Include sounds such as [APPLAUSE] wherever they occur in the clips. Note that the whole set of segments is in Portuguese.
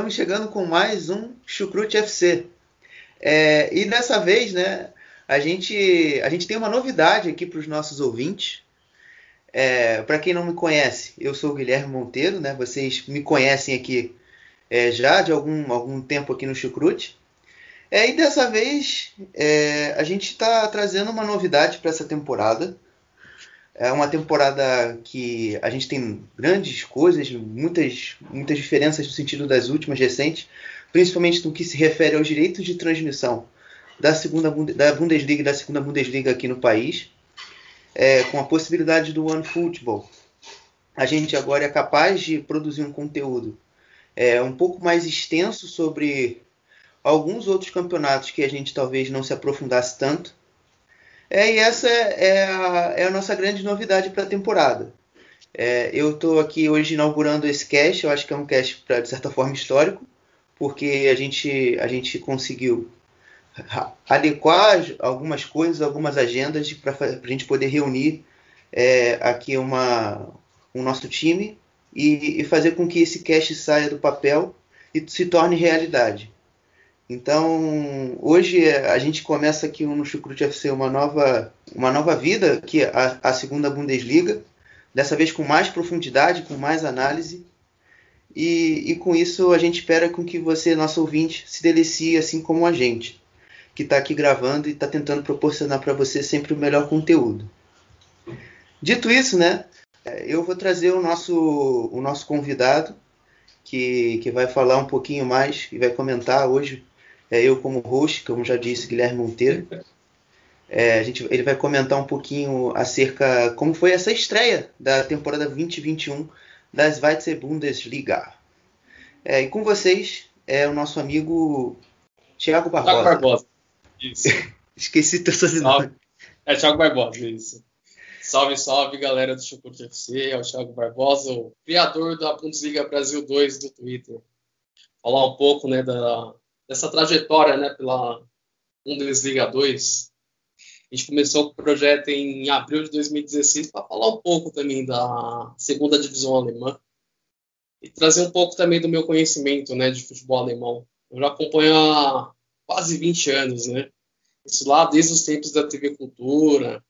Estamos chegando com mais um Chucrute FC. É, e dessa vez, né, a gente, a gente tem uma novidade aqui para os nossos ouvintes. É, para quem não me conhece, eu sou o Guilherme Monteiro, né? Vocês me conhecem aqui é, já de algum, algum tempo aqui no Chucrute. É, e dessa vez é, a gente está trazendo uma novidade para essa temporada. É uma temporada que a gente tem grandes coisas, muitas, muitas diferenças no sentido das últimas recentes, principalmente no que se refere aos direitos de transmissão da segunda da Bundesliga e da segunda Bundesliga aqui no país, é, com a possibilidade do One Football. A gente agora é capaz de produzir um conteúdo é, um pouco mais extenso sobre alguns outros campeonatos que a gente talvez não se aprofundasse tanto. É, e essa é a, é a nossa grande novidade para a temporada. É, eu estou aqui hoje inaugurando esse cast, eu acho que é um cast, pra, de certa forma, histórico, porque a gente, a gente conseguiu adequar algumas coisas, algumas agendas para a gente poder reunir é, aqui uma, o nosso time e, e fazer com que esse cast saia do papel e se torne realidade. Então, hoje a gente começa aqui no Chucrute FC uma nova, uma nova vida, que é a, a segunda Bundesliga, dessa vez com mais profundidade, com mais análise. E, e com isso a gente espera com que você, nosso ouvinte, se delicie assim como a gente, que está aqui gravando e está tentando proporcionar para você sempre o melhor conteúdo. Dito isso, né, eu vou trazer o nosso, o nosso convidado, que, que vai falar um pouquinho mais e vai comentar hoje é, eu como host, como já disse, Guilherme Monteiro. É, a gente, ele vai comentar um pouquinho acerca como foi essa estreia da temporada 2021 da Zweite Bundesliga. É, e com vocês é o nosso amigo Thiago Barbosa. Thiago Barbosa. Isso. [LAUGHS] Esqueci teu sobrenome. É Thiago Barbosa, isso. Salve, salve, galera do Chucrute FC. É o Thiago Barbosa, o criador da Bundesliga Brasil 2 do Twitter. Falar um pouco né, da, dessa trajetória né, pela Bundesliga 2. A gente começou com o projeto em abril de 2016 para falar um pouco também da segunda divisão alemã e trazer um pouco também do meu conhecimento né, de futebol alemão. Eu já acompanho há quase 20 anos, né? Isso lá desde os tempos da TV Cultura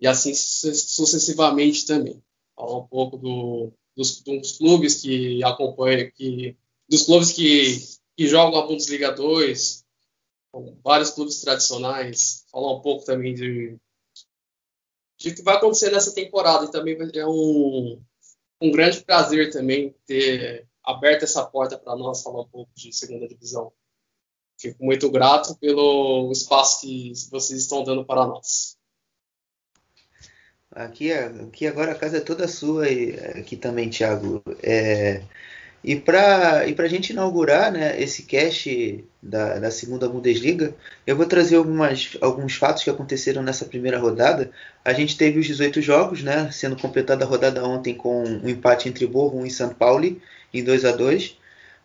e assim sucessivamente também. Falar um pouco do, dos, dos clubes que acompanham, que, dos clubes que que jogam a Bundesliga 2, vários clubes tradicionais, falar um pouco também de, de que vai acontecer nessa temporada. E também é um, um grande prazer também ter aberto essa porta para nós falar um pouco de segunda divisão. Fico muito grato pelo espaço que vocês estão dando para nós. Aqui, aqui agora a casa é toda sua e aqui também, Thiago. É, e para e a gente inaugurar né, esse cast da, da segunda Bundesliga, eu vou trazer algumas, alguns fatos que aconteceram nessa primeira rodada. A gente teve os 18 jogos, né, sendo completada a rodada ontem com um empate entre Bochum e São Paulo em 2 a 2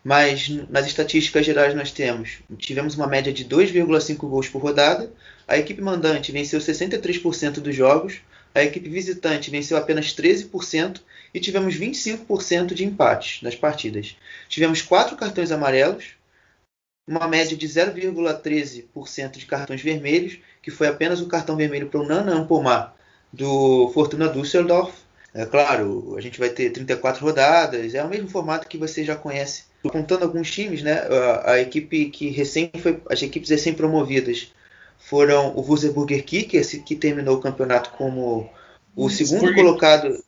Mas nas estatísticas gerais nós temos tivemos uma média de 2,5 gols por rodada. A equipe mandante venceu 63% dos jogos, a equipe visitante venceu apenas 13% e tivemos 25% de empates nas partidas. Tivemos quatro cartões amarelos, uma média de 0,13% de cartões vermelhos, que foi apenas o cartão vermelho para o Nanan Pomar do Fortuna Düsseldorf. É claro, a gente vai ter 34 rodadas, é o mesmo formato que você já conhece. Contando alguns times, né, a, a equipe que recém foi, as equipes recém promovidas foram o Wurzburger Kickers, que terminou o campeonato como o segundo colocado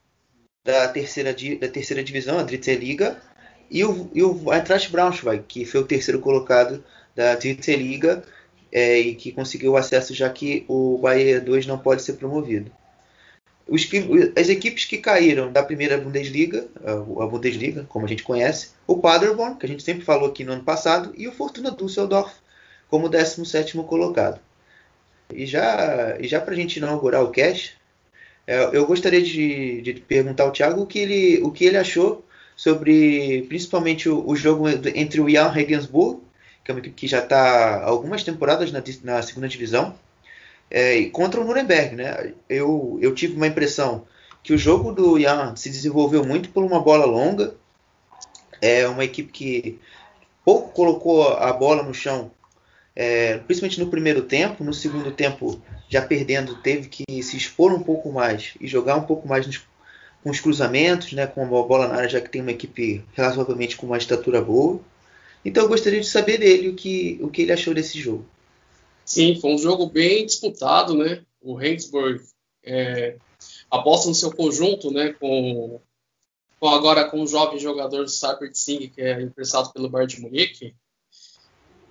da terceira, da terceira divisão, a Dritte Liga, e o, e o Eintracht Braunschweig, que foi o terceiro colocado da Dritte Liga é, e que conseguiu acesso já que o Bahia 2 não pode ser promovido. Os, as equipes que caíram da primeira Bundesliga, a Bundesliga, como a gente conhece, o Paderborn, que a gente sempre falou aqui no ano passado, e o Fortuna Düsseldorf como 17 colocado. E já, e já para a gente inaugurar o cast, é, eu gostaria de, de, perguntar ao Thiago o que ele, o que ele achou sobre principalmente o, o jogo entre o Jan Regensburg, que é uma equipe que já está algumas temporadas na, na segunda divisão, é, contra o Nuremberg. Né? Eu, eu tive uma impressão que o jogo do Jan se desenvolveu muito por uma bola longa, é uma equipe que pouco colocou a bola no chão é, principalmente no primeiro tempo. No segundo tempo, já perdendo, teve que se expor um pouco mais e jogar um pouco mais nos, com os cruzamentos, né, com a bola na área, já que tem uma equipe razoavelmente com uma estatura boa. Então eu gostaria de saber dele o que, o que ele achou desse jogo. Sim, foi um jogo bem disputado, né? O Regensburg é, aposta no seu conjunto, né? Com, com agora com o jovem jogador Sabert Singh, que é emprestado pelo Bayern de Munique.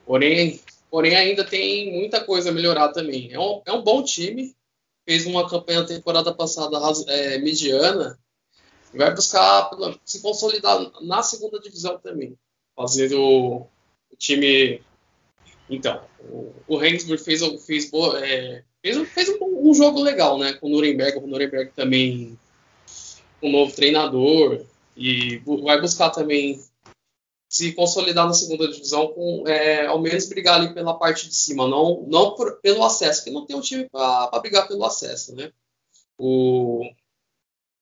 Porém, Porém, ainda tem muita coisa a melhorar também. É um, é um bom time, fez uma campanha temporada passada é, mediana vai buscar se consolidar na segunda divisão também. Fazer o, time. Então, o, o Regensburg fez, fez, é, fez, fez um, um, jogo legal né, com o Nuremberg. O Nuremberg também um novo treinador e vai buscar também se consolidar na segunda divisão com é, ao menos brigar ali pela parte de cima, não, não por, pelo acesso, porque não tem um time para brigar pelo acesso, né? O,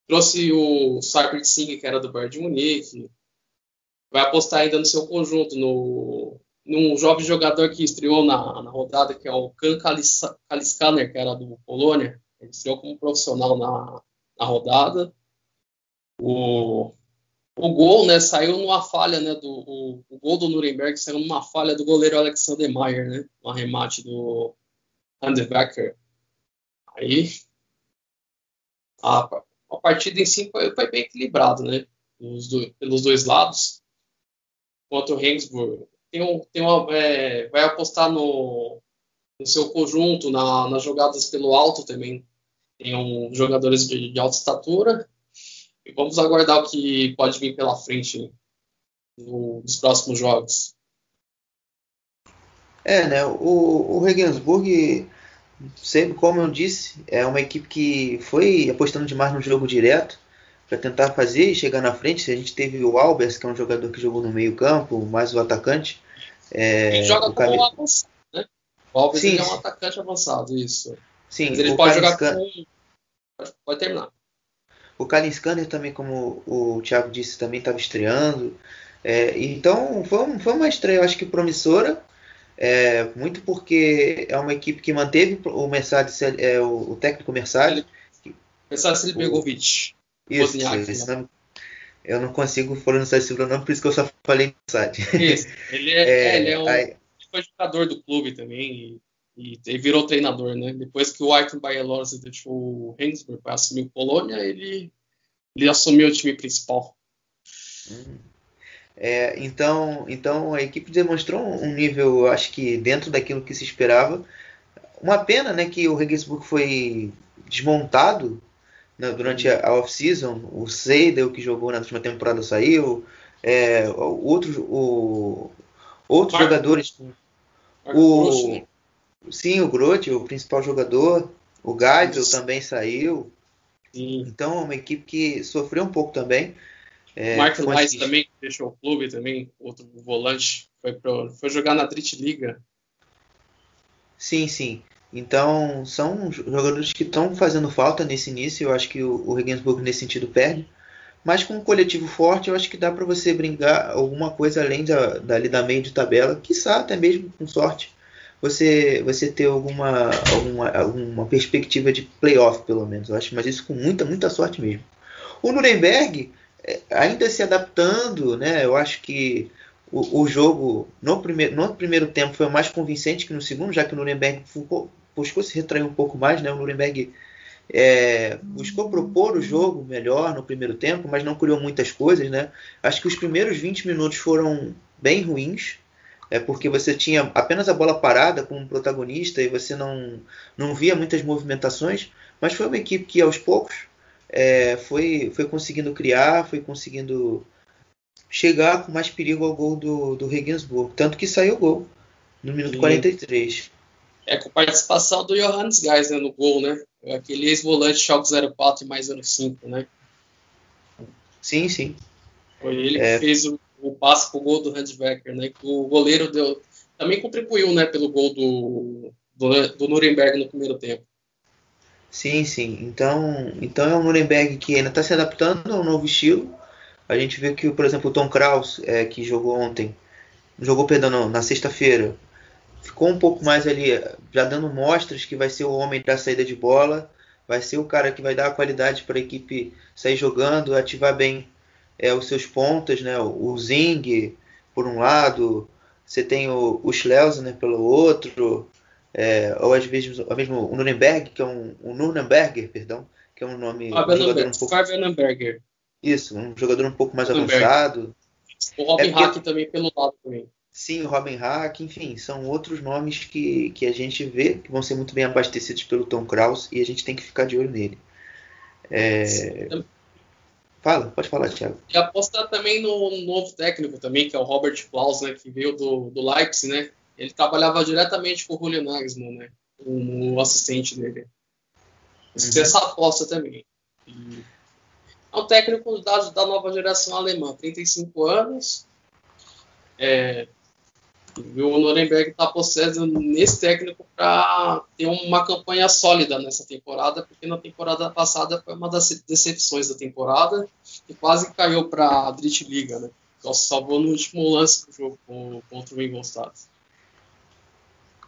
trouxe o Sarpert Singh, que era do Bayern de Munique, vai apostar ainda no seu conjunto, no, num jovem jogador que estreou na, na rodada, que é o Kan Kaliskaner, que era do Polônia, ele estreou como profissional na, na rodada. O o gol, né, saiu numa falha, né, do o, o, gol do Nuremberg saiu numa falha do goleiro Alexander Mayer, né, um arremate do Handebecker. Aí a, a partida em si foi, foi bem equilibrada, né, do, pelos dois lados. Contra o Regensburg. Tem um, tem uma, é, vai apostar no, no seu conjunto, na, nas jogadas pelo alto também. Tem um, jogadores de, de alta estatura e vamos aguardar o que pode vir pela frente no, nos próximos jogos. É, né? O, o Regensburg, sempre como eu disse, é uma equipe que foi apostando demais no jogo direto para tentar fazer e chegar na frente. A gente teve o Albers, que é um jogador que jogou no meio-campo, mais o atacante. É, ele joga como cam... avançado, né? O Albers sim, é um atacante avançado, isso. Sim, Mas ele pode jogar com. Pode terminar. O Kalin Scanner também, como o Thiago disse, também estava estreando. É, então foi, foi uma estreia, eu acho que promissora. É, muito porque é uma equipe que manteve o Mercedes, é, o, o técnico Mercedes. Mercedes Begovic. Isso, isso não, eu não consigo pronunciar esse sobrenome, por isso que eu só falei Mercedes. Isso, ele é, [LAUGHS] é, ele é um, ele foi jogador do clube também e, e virou treinador, né? Depois que o Ayrton Baielorza deixou o Regensburg para assumir o Polônia, ele, ele assumiu o time principal. Hum. É, então, então a equipe demonstrou um nível, acho que dentro daquilo que se esperava. Uma pena, né, que o Regensburg foi desmontado né, durante a, off-season. O Seidel que jogou na última temporada saiu. É, outros, o, outros jogadores. O, né? Sim, o Grote, o principal jogador. O Gabriel também saiu. Sim. Então, é uma equipe que sofreu um pouco também. É, Mark Lice também deixou o clube também, outro volante, foi, pro, foi jogar na Drit Liga. Sim, sim. Então, são jogadores que estão fazendo falta nesse início. Eu acho que o, o Regensburg, nesse sentido, perde. Mas com um coletivo forte, eu acho que dá para você brincar alguma coisa além da, dali da meio de tabela, quiçá até mesmo com sorte você você ter alguma, alguma, alguma perspectiva de playoff, pelo menos. Eu acho, mas isso com muita, muita sorte mesmo. O Nuremberg, é, ainda se adaptando, né? Eu acho que o, o jogo no primeiro, no primeiro tempo foi mais convincente que no segundo, já que o Nuremberg buscou se retrair um pouco mais, né? O Nuremberg é, buscou propor o jogo melhor no primeiro tempo, mas não criou muitas coisas, né? Acho que os primeiros 20 minutos foram bem ruins. É porque você tinha apenas a bola parada como protagonista e você não, não via muitas movimentações, mas foi uma equipe que aos poucos é, foi, foi conseguindo criar, foi conseguindo chegar com mais perigo ao gol do, do Regensburg. Tanto que saiu o gol no minuto Sim. 43. É com participação do Johannes Geisler no gol, né? Aquele ex-volante Schalke 04 e mais 05, né? Sim, sim. Foi ele É. que fez o, o passe pro gol do Handwerker, né? Que o goleiro deu, também contribuiu, né? Pelo gol do, do, do Nuremberg no primeiro tempo. Sim, sim. Então, então é um Nuremberg que ainda está se adaptando a um novo estilo. A gente vê que, por exemplo, o Tom Kraus, é, que jogou ontem, jogou, perdão, não, na sexta-feira, ficou um pouco mais ali, já dando mostras que vai ser o homem da saída de bola, vai ser o cara que vai dar a qualidade para a equipe sair jogando, ativar bem é, os seus pontas, né? O, o Zing, por um lado, você tem o, o Schlesner pelo outro, é, ou às vezes ou mesmo o Nuremberg, que é um, um Nuremberger, perdão, que é um nome um jogador um pouco Fabian isso, um jogador um pouco mais Nuremberg. avançado. O Robin É porque- Hack também pelo lado também. Sim, o Robin Hack, enfim, são outros nomes que, que a gente vê que vão ser muito bem abastecidos pelo Tom Kraus e a gente tem que ficar de olho nele. É, Fala, pode falar, Thiago. E apostar também no novo técnico também, que é o Robert Klaus, né? Que veio do, do Leipzig, né? Ele trabalhava diretamente com o Julian Nagelsmann, né? Como assistente dele. É essa aposta também. E é um técnico da, da nova geração alemã, 35 anos. É, o Nuremberg está apostando nesse técnico para ter uma campanha sólida nessa temporada, porque na temporada passada foi uma das decepções da temporada e quase caiu para a Drittliga, né? Só se salvou no último lance do jogo contra o Ingolstadt.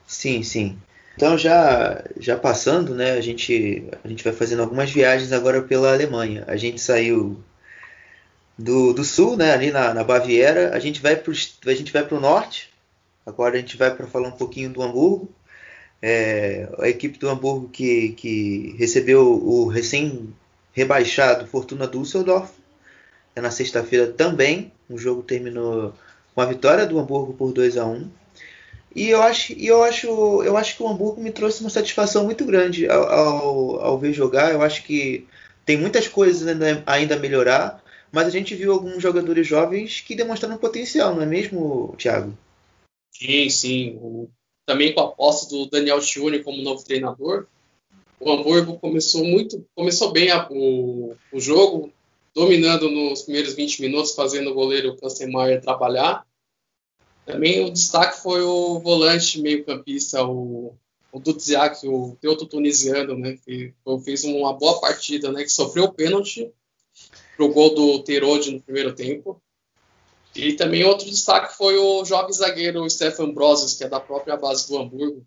Sim, sim. Então já já passando, né? A gente a gente vai fazendo algumas viagens agora pela Alemanha. A gente saiu do, do sul, né? Ali na, na Baviera. A gente vai pro a gente vai para o norte. Agora a gente vai para falar um pouquinho do Hamburgo. É, a equipe do Hamburgo que, que recebeu o recém rebaixado Fortuna Düsseldorf é na sexta-feira também. O jogo terminou com a vitória do Hamburgo por 2 a 1 e eu acho, eu acho, eu acho que o Hamburgo me trouxe uma satisfação muito grande ao, ao, ao ver jogar. Eu acho que tem muitas coisas ainda, ainda a melhorar, mas a gente viu alguns jogadores jovens que demonstraram potencial, não é mesmo, Thiago? Sim, sim. Também com a aposta do Daniel Schione como novo treinador, o Hamburgo começou muito, começou bem a- o, o jogo, dominando nos primeiros 20 minutos, fazendo o goleiro Kanstemeyer trabalhar. Também o destaque foi o volante meio-campista, o, o Dudziak, o teuto tunisiano, né, que fez uma boa partida, né, que sofreu o pênalti pro gol do Terode no primeiro tempo. E também outro destaque foi o jovem zagueiro Stefan Broses, que é da própria base do Hamburgo.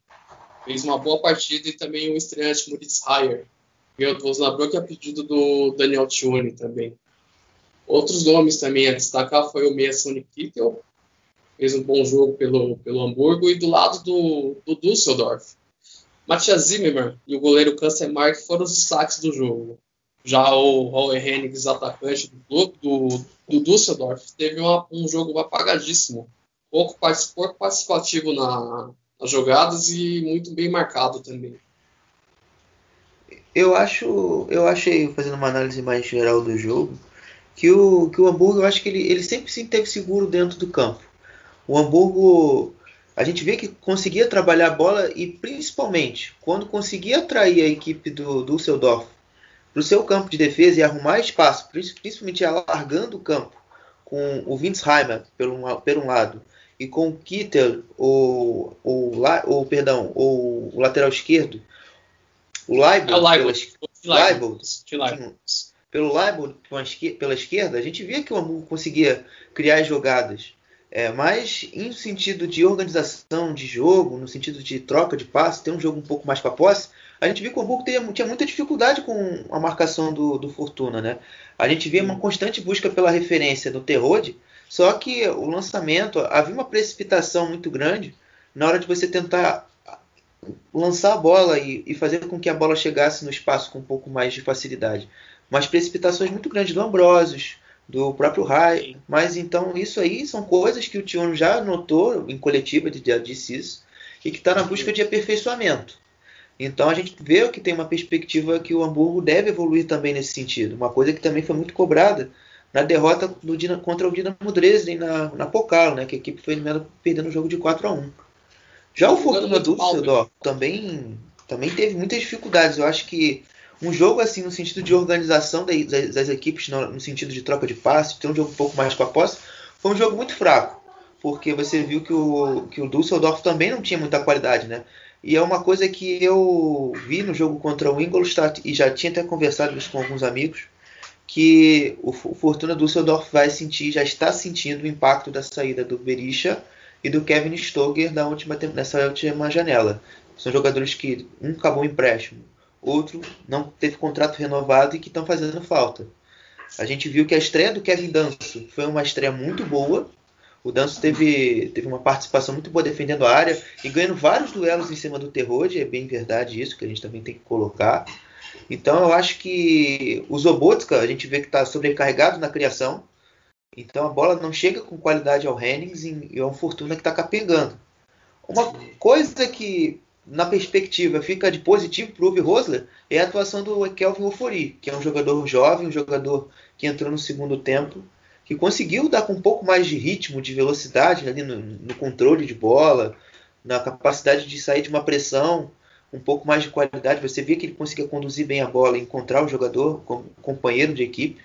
Fez uma boa partida e também o estreante Moritz Heyer, veio do Osnabrück a pedido do Daniel Tione também. Outros nomes também a destacar foi o meia Sonny Kittel, fez um bom jogo pelo, pelo Hamburgo, e do lado do, do Düsseldorf, Matthias Zimmermann e o goleiro Kansemark foram os destaques do jogo. Já o Hennigs, atacante do do, do Düsseldorf, teve uma- um jogo apagadíssimo. Pouco, pouco participativo na, nas jogadas e muito bem marcado também. Eu acho, eu achei, fazendo uma análise mais geral do jogo, que o, que o Hamburgo, eu acho que ele, ele sempre se teve seguro dentro do campo. O Hamburgo, a gente vê que conseguia trabalhar a bola e principalmente quando conseguia atrair a equipe do Düsseldorf para o seu campo de defesa e arrumar espaço, prin- principalmente alargando o campo com o Winsheimer pelo, um- pelo um lado e com o Kittel, o, o, la- o, perdão, o, o lateral esquerdo, o Leibold, É Leibold. Leibold. De Leibold. pelo Leibold pela esquerda, a gente via que o Hamburgo conseguia criar jogadas. É, mas em sentido de organização de jogo, no sentido de troca de passe, ter um jogo um pouco mais para posse, a gente viu que o Hamburgo tinha, tinha muita dificuldade com a marcação do, do Fortuna. Né? A gente via uma constante busca pela referência no Terrode, só que o lançamento, havia uma precipitação muito grande na hora de você tentar lançar a bola e, e fazer com que a bola chegasse no espaço com um pouco mais de facilidade. Mas precipitações muito grandes do Ambrosius, do próprio Rai. Mas então isso aí são coisas que o Tion já notou em coletiva, ele já disse isso, e que está na busca de aperfeiçoamento. Então a gente vê que tem uma perspectiva que o Hamburgo deve evoluir também nesse sentido. Uma coisa que também foi muito cobrada na derrota do Dinamo, contra o Dinamo Dresden na, na Pokal, né, que a equipe foi eliminada perdendo o jogo de 4 a 1 Já o Fortuna Düsseldorf também, também teve muitas dificuldades. Eu acho que um jogo assim no sentido de organização das, das equipes, no, sentido de troca de passes, ter um jogo um pouco mais com a posse, foi um jogo muito fraco. Porque você viu que o, que o Düsseldorf também não tinha muita qualidade, né? E é uma coisa que eu vi no jogo contra o Ingolstadt e já tinha até conversado isso com alguns amigos, que o Fortuna Düsseldorf vai sentir, já está sentindo o impacto da saída do Berisha e do Kevin Stoger na última, nessa última janela. São jogadores que um acabou o empréstimo, outro não teve contrato renovado e que estão fazendo falta. A gente viu que a estreia do Kevin Danso foi uma estreia muito boa, o Danço teve, teve uma participação muito boa defendendo a área e ganhando vários duelos em cima do Terrode, é bem verdade isso, que a gente também tem que colocar. Então eu acho que o Zobotka, a gente vê que está sobrecarregado na criação, então a bola não chega com qualidade ao Hennings e é um Fortuna que está capengando. Uma coisa que, na perspectiva, fica de positivo para o Uwe Rosler é a atuação do Kelvin Ofori, que é um jogador jovem, um jogador que entrou no segundo tempo que conseguiu dar com um pouco mais de ritmo, de velocidade ali no, no controle de bola, na capacidade de sair de uma pressão, um pouco mais de qualidade. Você via que ele conseguia conduzir bem a bola, encontrar o jogador como companheiro de equipe.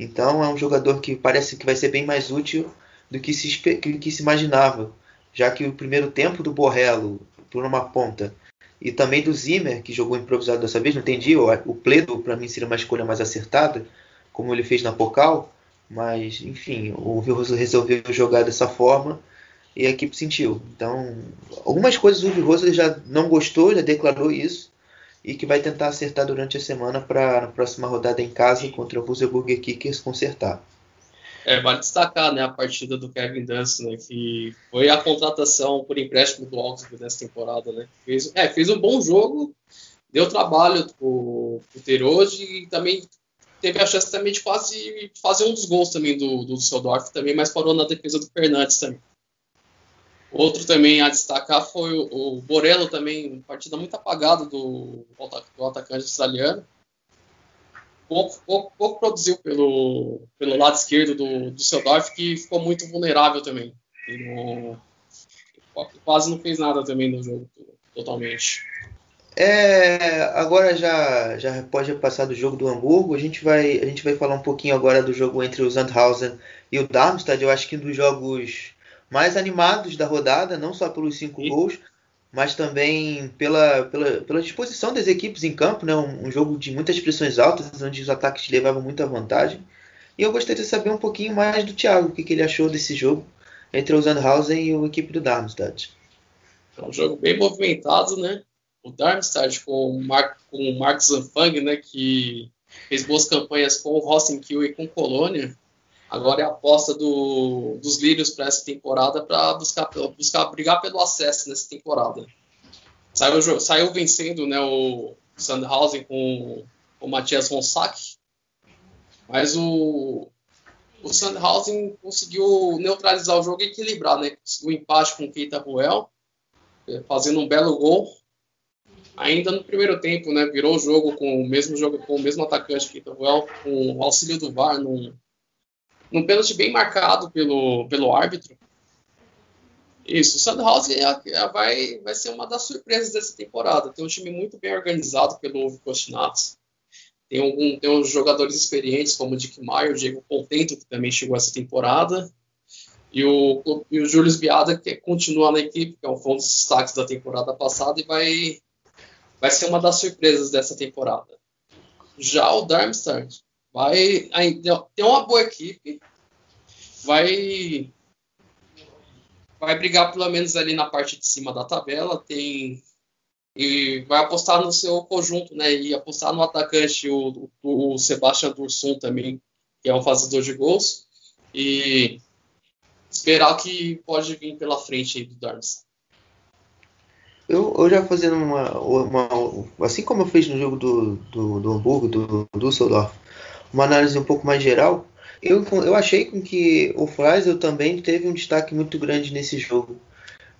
Então é um jogador que parece que vai ser bem mais útil do que se, que se imaginava, já que o primeiro tempo do Borrello por uma ponta e também do Zimmer, que jogou improvisado dessa vez, não entendi, o, Pledo para mim seria uma escolha mais acertada, como ele fez na Pocal, mas, enfim, o Vilroso resolveu jogar dessa forma e a equipe sentiu. Então, algumas coisas o Vilroso já não gostou, já declarou isso e que vai tentar acertar durante a semana para na próxima rodada em casa contra o Wurzburger Kickers consertar. É, vale destacar né, a partida do Kevin Dunst, né, que foi a contratação por empréstimo do Augsburg nessa temporada. Né. Fez, é, fez um bom jogo, deu trabalho para o Terode e também teve a chance também de quase fazer um dos gols também do, do Düsseldorf também, mas parou na defesa do Fernandes também. Outro também a destacar foi o, o Borello também, partida muito apagada do, do atacante australiano. Pouco, pouco, pouco, produziu pelo, pelo lado esquerdo do, do Düsseldorf, que ficou muito vulnerável também. Não, quase não fez nada também no jogo, totalmente. É, agora já, já pode passar do jogo do Hamburgo. A gente, vai, a gente vai falar um pouquinho agora do jogo entre o Sandhausen e o Darmstadt. Eu acho que um dos jogos mais animados da rodada, não só pelos cinco e... gols, mas também pela, pela, pela disposição das equipes em campo. Né? Um, um, jogo de muitas pressões altas, onde os ataques levavam muita vantagem. E eu gostaria de saber um pouquinho mais do Thiago, o que, que ele achou desse jogo entre o Sandhausen e a equipe do Darmstadt. É um jogo bem movimentado, né? O Darmstadt com o Mark, com o Mark Zanfang, né, que fez boas campanhas com o Rosenkiel e com o Colônia. Agora é a aposta do, dos lírios para essa temporada para buscar, buscar brigar pelo acesso nessa temporada. Saiu, saiu vencendo né, o Sandhausen com o Matias Ronsack, mas o, o Sandhausen conseguiu neutralizar o jogo e equilibrar, né? Conseguiu um empate com o Keita Ruel, fazendo um belo gol ainda no primeiro tempo, né, virou o jogo com o mesmo jogo com o mesmo atacante que com o auxílio do VAR num, num pênalti bem marcado pelo, pelo árbitro. Isso, o Sandhausen é, é, vai, vai ser uma das surpresas dessa temporada. Tem um time muito bem organizado pelo Uwe Kostinatos. Tem, algum, tem jogadores experientes como o Dick Meyer, o Diego Contento, que também chegou essa temporada. E o, e o Julius Biada, que continua na equipe, que é um dos destaques da temporada passada, e vai, vai ser uma das surpresas dessa temporada. Já o Darmstadt vai ter uma boa equipe, vai vai brigar pelo menos ali na parte de cima da tabela, tem e vai apostar no seu conjunto, né? E apostar no atacante o, o, o Sebastian Dursun também, que é um fazedor de gols e esperar que pode vir pela frente do Darmstadt. Eu, eu já fazendo uma, uma, Assim como eu fiz no jogo do, do, do Hamburgo, do, do Düsseldorf, uma análise um pouco mais geral, Eu, eu achei com que o Freisel também teve um destaque muito grande nesse jogo.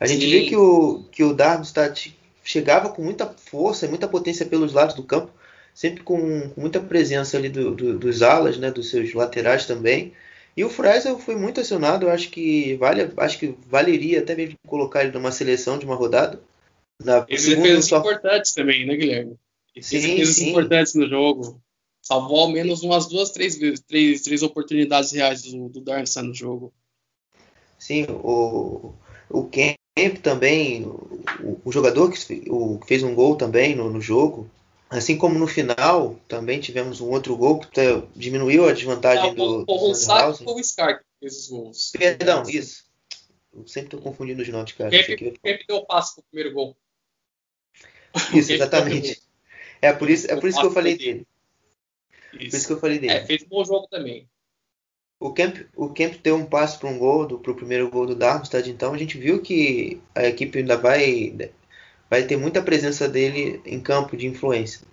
A gente Sim. vê que o, que o Darmstadt chegava com muita força, muita potência pelos lados do campo, sempre com, com muita presença ali do, do- dos alas, né, dos seus laterais também. E o Freisel foi muito acionado, eu acho que vale, acho que valeria até mesmo colocar ele numa seleção de uma rodada. Na Fez segunda defesas só- importantes também, né, Guilherme? Ele fez Sim, sim. importantes no jogo. Salvou ao menos umas duas, três três, três oportunidades reais do, do Darmstadt no jogo. Sim, o, o Kemp também, o, o jogador que, o, fez um gol também no, no jogo. Assim como no final, também tivemos um outro gol que diminuiu a desvantagem Ah, do, o, do o Sack Sandhausen. foi o Scar que fez os gols. Perdão, isso. Eu sempre estou confundindo os nomes, cara. Quem deu o passe pro primeiro gol? Isso, exatamente. É por isso, é O por isso que eu falei dele. dele. Por isso Isso. que eu falei dele. É, fez um bom jogo também. O Kemp, o Kemp deu um passe para um gol, do, pro primeiro gol do Darmstadt, então a gente viu que a equipe ainda vai, vai ter muita presença dele em campo de influência.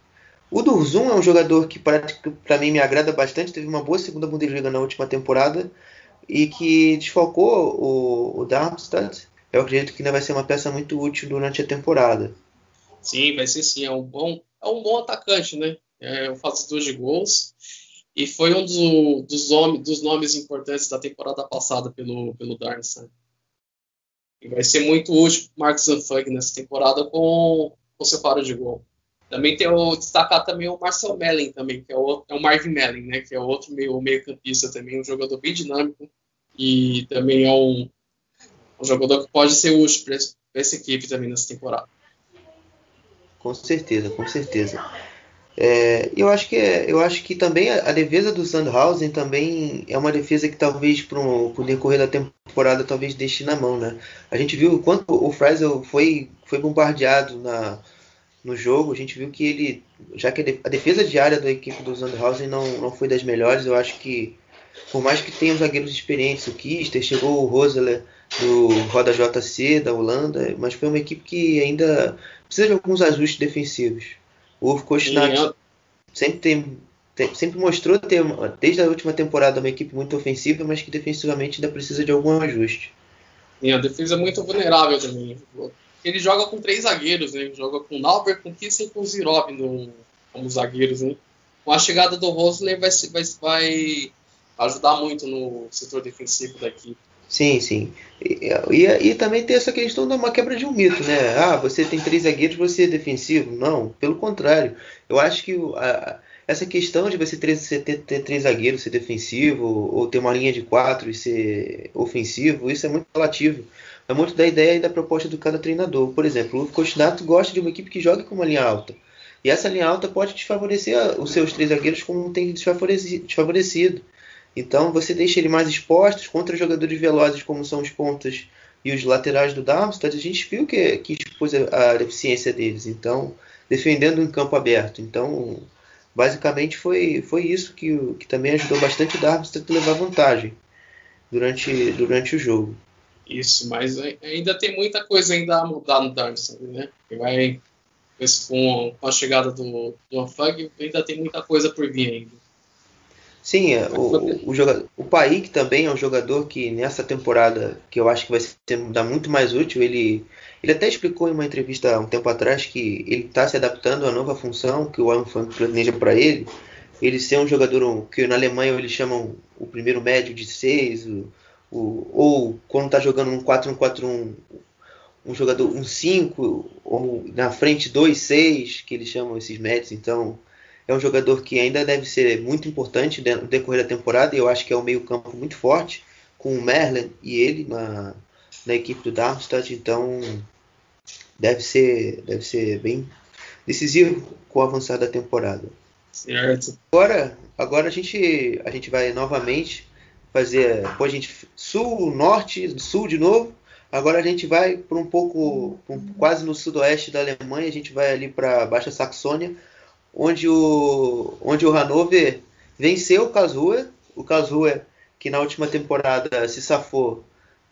O Durzum é um jogador que para mim me agrada bastante, teve uma boa segunda Bundesliga na última temporada e que desfalcou o, o Darmstadt. Eu acredito que ainda vai ser uma peça muito útil durante a temporada. Sim, vai ser sim. É um bom, é um bom atacante, né? É um fazedor de gols. E foi um do- dos, nome- dos nomes importantes da temporada passada pelo, pelo Darmstadt. E vai ser muito útil para Marcos Zanfang nessa temporada com o seu paro de gol. Também tem o destacar também o Marcel Mellen também, que é o, é o Marvin Mellen, né? Que é outro meio, meio campista também, um jogador bem dinâmico. E também é um, um jogador que pode ser útil para essa equipe também nessa temporada. Com certeza, com certeza. É, eu acho que é- eu acho que também a, defesa do Sandhausen também é uma defesa que talvez para o decorrer da temporada talvez deixe na mão, né? A gente viu quanto o Freisel foi foi bombardeado na no jogo, a gente viu que ele, já que a defesa diária da equipe do Sandhausen não, não foi das melhores, eu acho que por mais que tenham zagueiros experientes, o Kister, chegou o Roseler do Roda JC da Holanda, mas foi uma equipe que ainda precisa de alguns ajustes defensivos. O Ulf Kostinat Sim, sempre, tem, tem- sempre mostrou ter, desde a última temporada, uma equipe muito ofensiva, mas que defensivamente ainda precisa de algum ajuste. E a defesa é muito vulnerável também. Ele joga com três zagueiros, né? Ele joga com Nauber, com Kissen e com Zirov no, como zagueiros, né? Com a chegada do Rosler vai, vai, vai ajudar muito no setor defensivo da equipe. Sim, sim. E, e, e também tem essa questão de uma quebra de um mito, né? Ah, você tem três zagueiros, você é defensivo. Não, pelo contrário. Eu acho que a- essa questão de você ter, ter, ter três zagueiros, ser defensivo, ou ter uma linha de quatro e ser ofensivo, isso é muito relativo. É muito da ideia e da proposta do cada treinador. Por exemplo, o Cochinato gosta de uma equipe que jogue com uma linha alta. E essa linha alta pode desfavorecer os seus três zagueiros como tem desfavoreci- desfavorecido. Então você deixa ele mais expostos contra jogadores velozes como são os pontas e os laterais do Darmstadt. A gente viu que, que expôs a, a deficiência deles. Então, defendendo em campo aberto. Então, basicamente foi, foi isso que, que também ajudou bastante o Darmstadt a levar vantagem durante, durante o jogo. Isso, mas ai- ainda tem muita coisa ainda a mudar no Darmstadt, né? Vai com a chegada do, do ainda tem muita coisa por vir ainda. Sim, é, o, o, jogador, o Paik também é um jogador que nessa temporada, que eu acho que vai ser dar muito mais útil, ele, ele até explicou em uma entrevista há um tempo atrás que ele está se adaptando à nova função que o Anfang planeja para ele. Ele ser um jogador que na Alemanha eles chamam o primeiro médio de 6, o, o, ou quando está jogando um 4-1-4-1, um jogador um 5, ou na frente 2-6, que eles chamam esses médios, então é um jogador que ainda deve ser muito importante no decorrer da temporada e eu acho que é um meio campo muito forte com o Merlin e ele na, na equipe do Darmstadt, então deve ser, deve ser bem decisivo com o avançar da temporada. Certo. Agora, agora a gente a gente vai novamente fazer, depois a gente sul, norte, sul de novo. Agora a gente vai para um pouco, um, quase no sudoeste da Alemanha, a gente vai ali para Baixa Saxônia, onde o, onde o Hannover venceu o Karlsruhe, o Karlsruhe que na última temporada se safou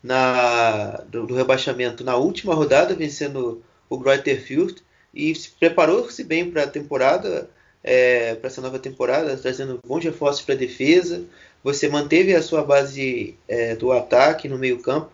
na, do, do rebaixamento na última rodada, vencendo o Greuther Fürth, e se preparou-se bem para a temporada, é, para essa nova temporada, trazendo bons reforços para a defesa. Você manteve a sua base é, do ataque no meio-campo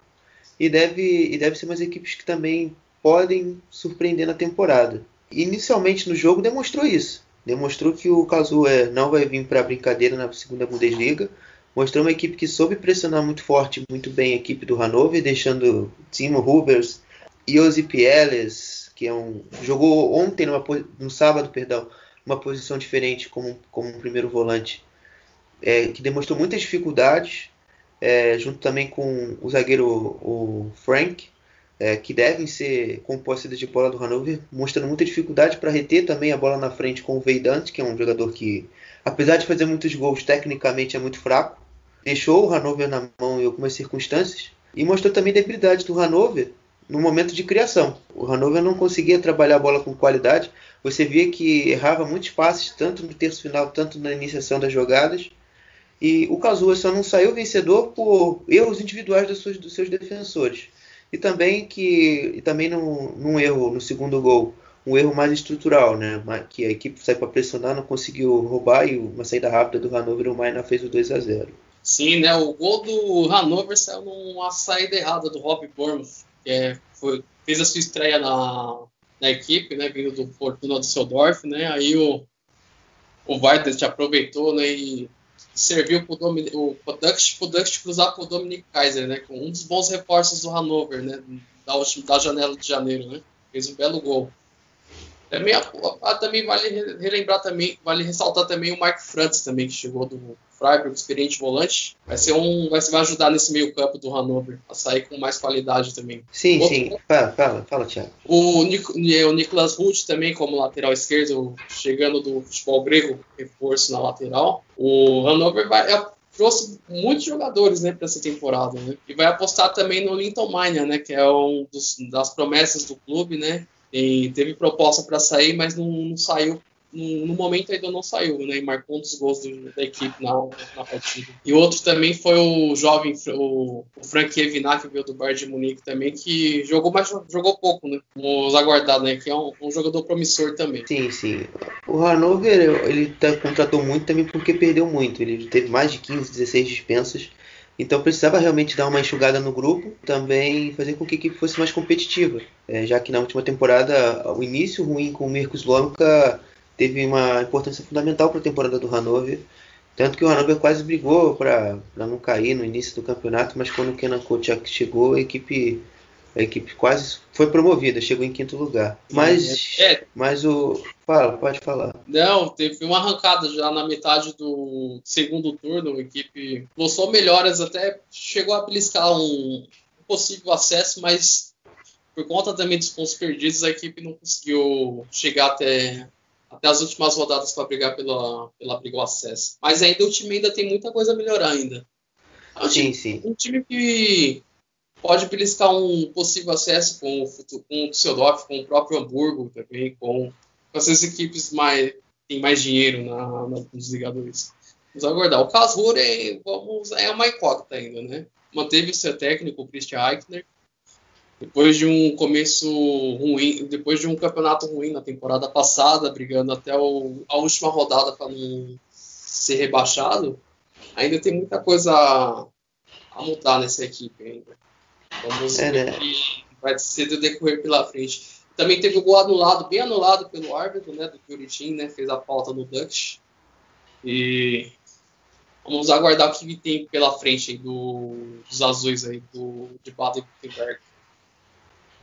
e deve, e deve ser umas equipes que também podem surpreender na temporada. Inicialmente no jogo demonstrou isso. Demonstrou que o Kazuya não vai vir para brincadeira na segunda Bundesliga. Mostrou uma equipe que soube pressionar muito forte, muito bem a equipe do Hannover, deixando Timo Hubers, Josip Ellis, que é um jogou ontem numa, no sábado, perdão, uma posição diferente como, como um primeiro volante, é, que demonstrou muitas dificuldades, é, junto também com o zagueiro o Frank, é, que devem ser com posse de bola do Hannover, mostrando muita dificuldade para reter também a bola na frente com o Veidante, que é um jogador que, apesar de fazer muitos gols, tecnicamente é muito fraco. Deixou o Hannover na mão em algumas circunstâncias e mostrou também a debilidade do Hannover no momento de criação. O Hannover não conseguia trabalhar a bola com qualidade. Você via que errava muitos passes, tanto no terço final, tanto na iniciação das jogadas. E o Kazuya só não saiu vencedor por erros individuais dos seus, dos seus defensores e também que e também num, num erro no segundo gol, um erro mais estrutural, né? Que a equipe sai para pressionar, não conseguiu roubar e uma saída rápida do Hannover, o Maina fez o 2 a 0. Sim, né? O gol do Hannover saiu numa saída errada do Rob Bournemouth, que é, foi, fez a sua estreia na, na equipe, né? Vindo do Fortuna Düsseldorf, né? Aí o o Weidert aproveitou, né? E serviu para o Podust cruzar para o Dominic Kaiser, né? Com um dos bons reforços do Hannover, né? Da, da janela de janeiro, né? Fez um belo gol. Também, também vale relembrar também, vale ressaltar também o Mark Frantz também, que chegou do Freiburg, experiente volante. Vai ser um. Vai, vai ajudar nesse meio campo do Hannover a sair com mais qualidade também. Sim, Outro, sim. Fala, fala, fala, Thiago. O, o Niklas Ruth também, como lateral esquerdo, chegando do futebol grego, reforço na lateral. O Hannover vai, é, trouxe muitos jogadores né, para essa temporada. Né? E vai apostar também no Linton Miner, né, que é um dos, das promessas do clube, né? E teve proposta para sair, mas não, não saiu. No, momento ainda não saiu, né? E marcou um dos gols do, da equipe na, na partida. E outro também foi o jovem, o, o Frank Evinar, que veio do Bayern de Munique também, que jogou mais jogou pouco, né? Vamos aguardar, né? Que é um, um jogador promissor também. Sim, sim. O Hanover, ele tá, contratou muito também porque perdeu muito. Ele teve mais de 15, 16 dispensas. Então precisava realmente dar uma enxugada no grupo, também fazer com que a equipe fosse mais competitiva, é, já que na última temporada o início ruim com o Mirko Slomka teve uma importância fundamental para a temporada do Hannover, tanto que o Hannover quase brigou para não cair no início do campeonato, mas quando o Kenan Kocak chegou, a equipe a equipe quase foi promovida, chegou em quinto lugar. Mas, é. mas o. Fala, pode falar. Não, teve uma arrancada já na metade do segundo turno. A equipe mostrou melhoras, até chegou a beliscar um possível acesso, mas por conta também dos pontos perdidos, a equipe não conseguiu chegar até, até as últimas rodadas para brigar pela, pela briga ao acesso. Mas ainda o time ainda tem muita coisa a melhorar ainda. É um sim, time, sim. Um time que pode beliscar um possível acesso com o, com o Düsseldorf, com o próprio Hamburgo também, com, com essas equipes mais tem mais dinheiro na, na, nos ligadores. Vamos aguardar. O Casur é, vamos, é uma incógnita ainda, né? Manteve o seu técnico, o Christian Eichner, depois de um começo ruim, depois de um campeonato ruim na temporada passada, brigando até o, a última rodada para não ser rebaixado, ainda tem muita coisa a, a mudar nessa equipe ainda. Vamos é, ver né? que vai ser do decorrer pela frente. Também teve o gol anulado, bem anulado pelo árbitro, né, do Curitim, né, fez a falta no Dutch. E vamos aguardar o que tem pela frente aí do, dos azuis aí do, de Baden-Württemberg.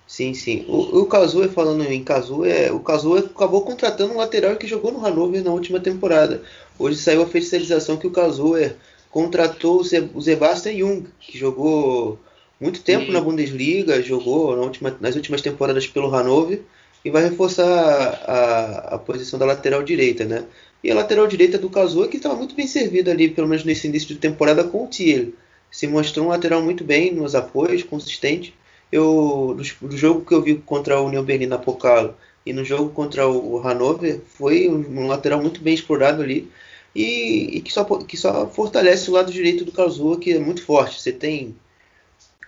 Sim, sim. O, o Kazuya, falando em Kazuya, o Kazuya acabou contratando um lateral que jogou no Hannover na última temporada. Hoje saiu a oficialização que o Kazuya contratou o Sebastian Jung, que jogou muito tempo na Bundesliga, jogou na última, nas últimas temporadas pelo Hannover e vai reforçar a, a, posição da lateral direita, né? E a lateral direita do Kazuo que estava muito bem servida ali, pelo menos nesse início de temporada, com o Thiel. Se mostrou um lateral muito bem nos apoios, consistente. Eu, do, do jogo que eu vi contra o União Berlim na Pokal e no jogo contra o, Hannover, foi um, lateral muito bem explorado ali e, e, que, só, que só fortalece o lado direito do Kazuo, que é muito forte. Você tem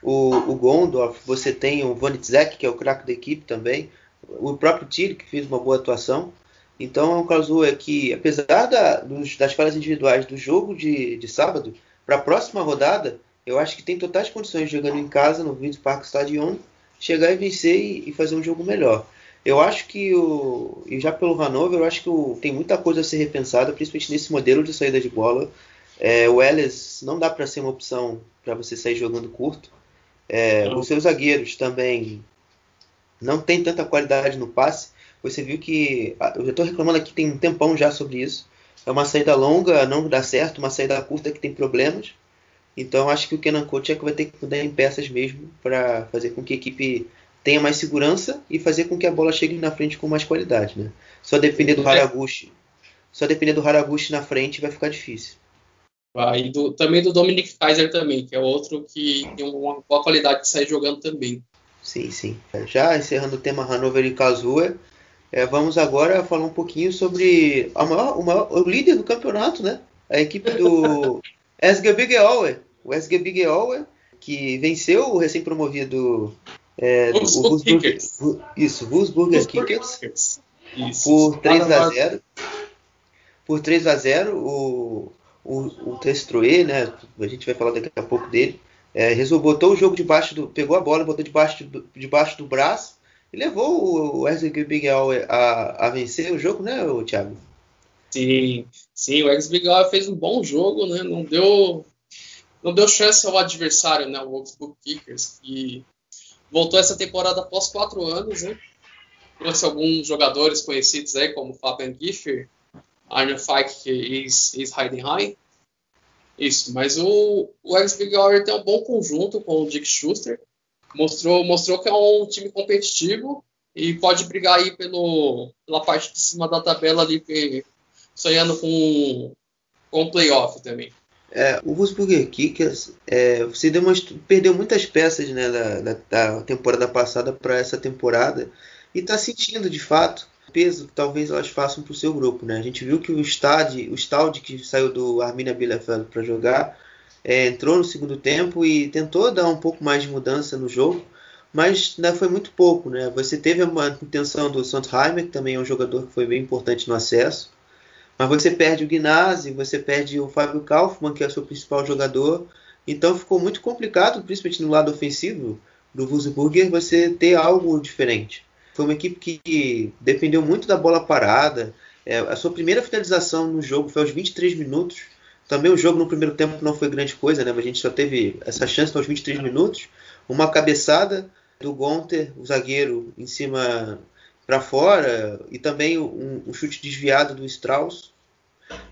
o, o Gondorf, você tem o Vonitzek, que é o craque da equipe também, o próprio Tiro, que fez uma boa atuação. Então é um Karlsruhe que, apesar da, dos, das falhas individuais do jogo de, de sábado, para a próxima rodada, eu acho que tem totais condições, jogando em casa, no Vídeo Parque Stadion, chegar e vencer e, e, fazer um jogo melhor. Eu acho que, o, e já pelo Hannover, eu acho que o, tem muita coisa a ser repensada, principalmente nesse modelo de saída de bola. É, o Ellis não dá para ser uma opção para você sair jogando curto. É, os seus zagueiros também não tem tanta qualidade no passe. Você viu que. Eu já estou reclamando aqui tem um tempão já sobre isso. É uma saída longa, não dá certo, uma saída curta que tem problemas. Então acho que o Kenan Kochek vai ter que mudar em peças mesmo para fazer com que a equipe tenha mais segurança e fazer com que a bola chegue na frente com mais qualidade. Né? Só depender do Haraguchi. Só depender do Haraguchi na frente vai ficar difícil. Ah, e do, também do Dominic Kaiser também, que é outro que tem uma boa qualidade de sair jogando também. Sim, sim. Já encerrando o tema Hannover e Kazuya, é, vamos agora falar um pouquinho sobre a maior, o, maior, o líder do campeonato, né? A equipe do [LAUGHS] SGB Geowe. O SGB Geowe, que venceu o recém-promovido é, o Kickers. Isso, Wolfsburger Kickers. Isso. Por 3 a 0 Por 3 a 0 o, o, o Testroe, né? A gente vai falar daqui a pouco dele. É, resolveu, botou o jogo debaixo do. Pegou a bola, botou debaixo do, debaixo do braço e levou o Wesley Miguel a, a vencer o jogo, né, Thiago? Sim, sim, o ex Miguel fez um bom jogo, né? Não deu, não deu chance ao adversário, né? O Wolfsburg Kickers, que voltou essa temporada após quatro anos, né? Trouxe alguns jogadores conhecidos aí, como Fabian Giffer, Arne Fike e Heidenheim. Isso, mas o, o ex Big tem um bom conjunto com o Dick Schuster mostrou, mostrou que é um time competitivo e pode brigar aí pelo, pela parte de cima da tabela ali, sonhando com, com o playoff também. É, o Wolfsburger Kickers é, se perdeu muitas peças né, da, da, da temporada passada para essa temporada e está sentindo de fato peso que talvez elas façam para o seu grupo. Né? A gente viu que o Stade, o Stade que saiu do Arminia Bielefeld para jogar, é, entrou no segundo tempo e tentou dar um pouco mais de mudança no jogo, mas né, foi muito pouco. Né? Você teve a intenção do Sondheimer, que também é um jogador que foi bem importante no acesso, mas você perde o Gnazzi, você perde o Fábio Kaufmann, que é o seu principal jogador, então ficou muito complicado, principalmente no lado ofensivo do Wolfsburger, você ter algo diferente. Foi uma equipe que dependeu muito da bola parada. É, a sua primeira finalização no jogo foi aos 23 minutos também o jogo no primeiro tempo não foi grande coisa, né? Mas a gente só teve essa chance aos 23 minutos. Uma cabeçada do Gonter, o zagueiro, em cima para fora, e também um, um, chute desviado do Strauss.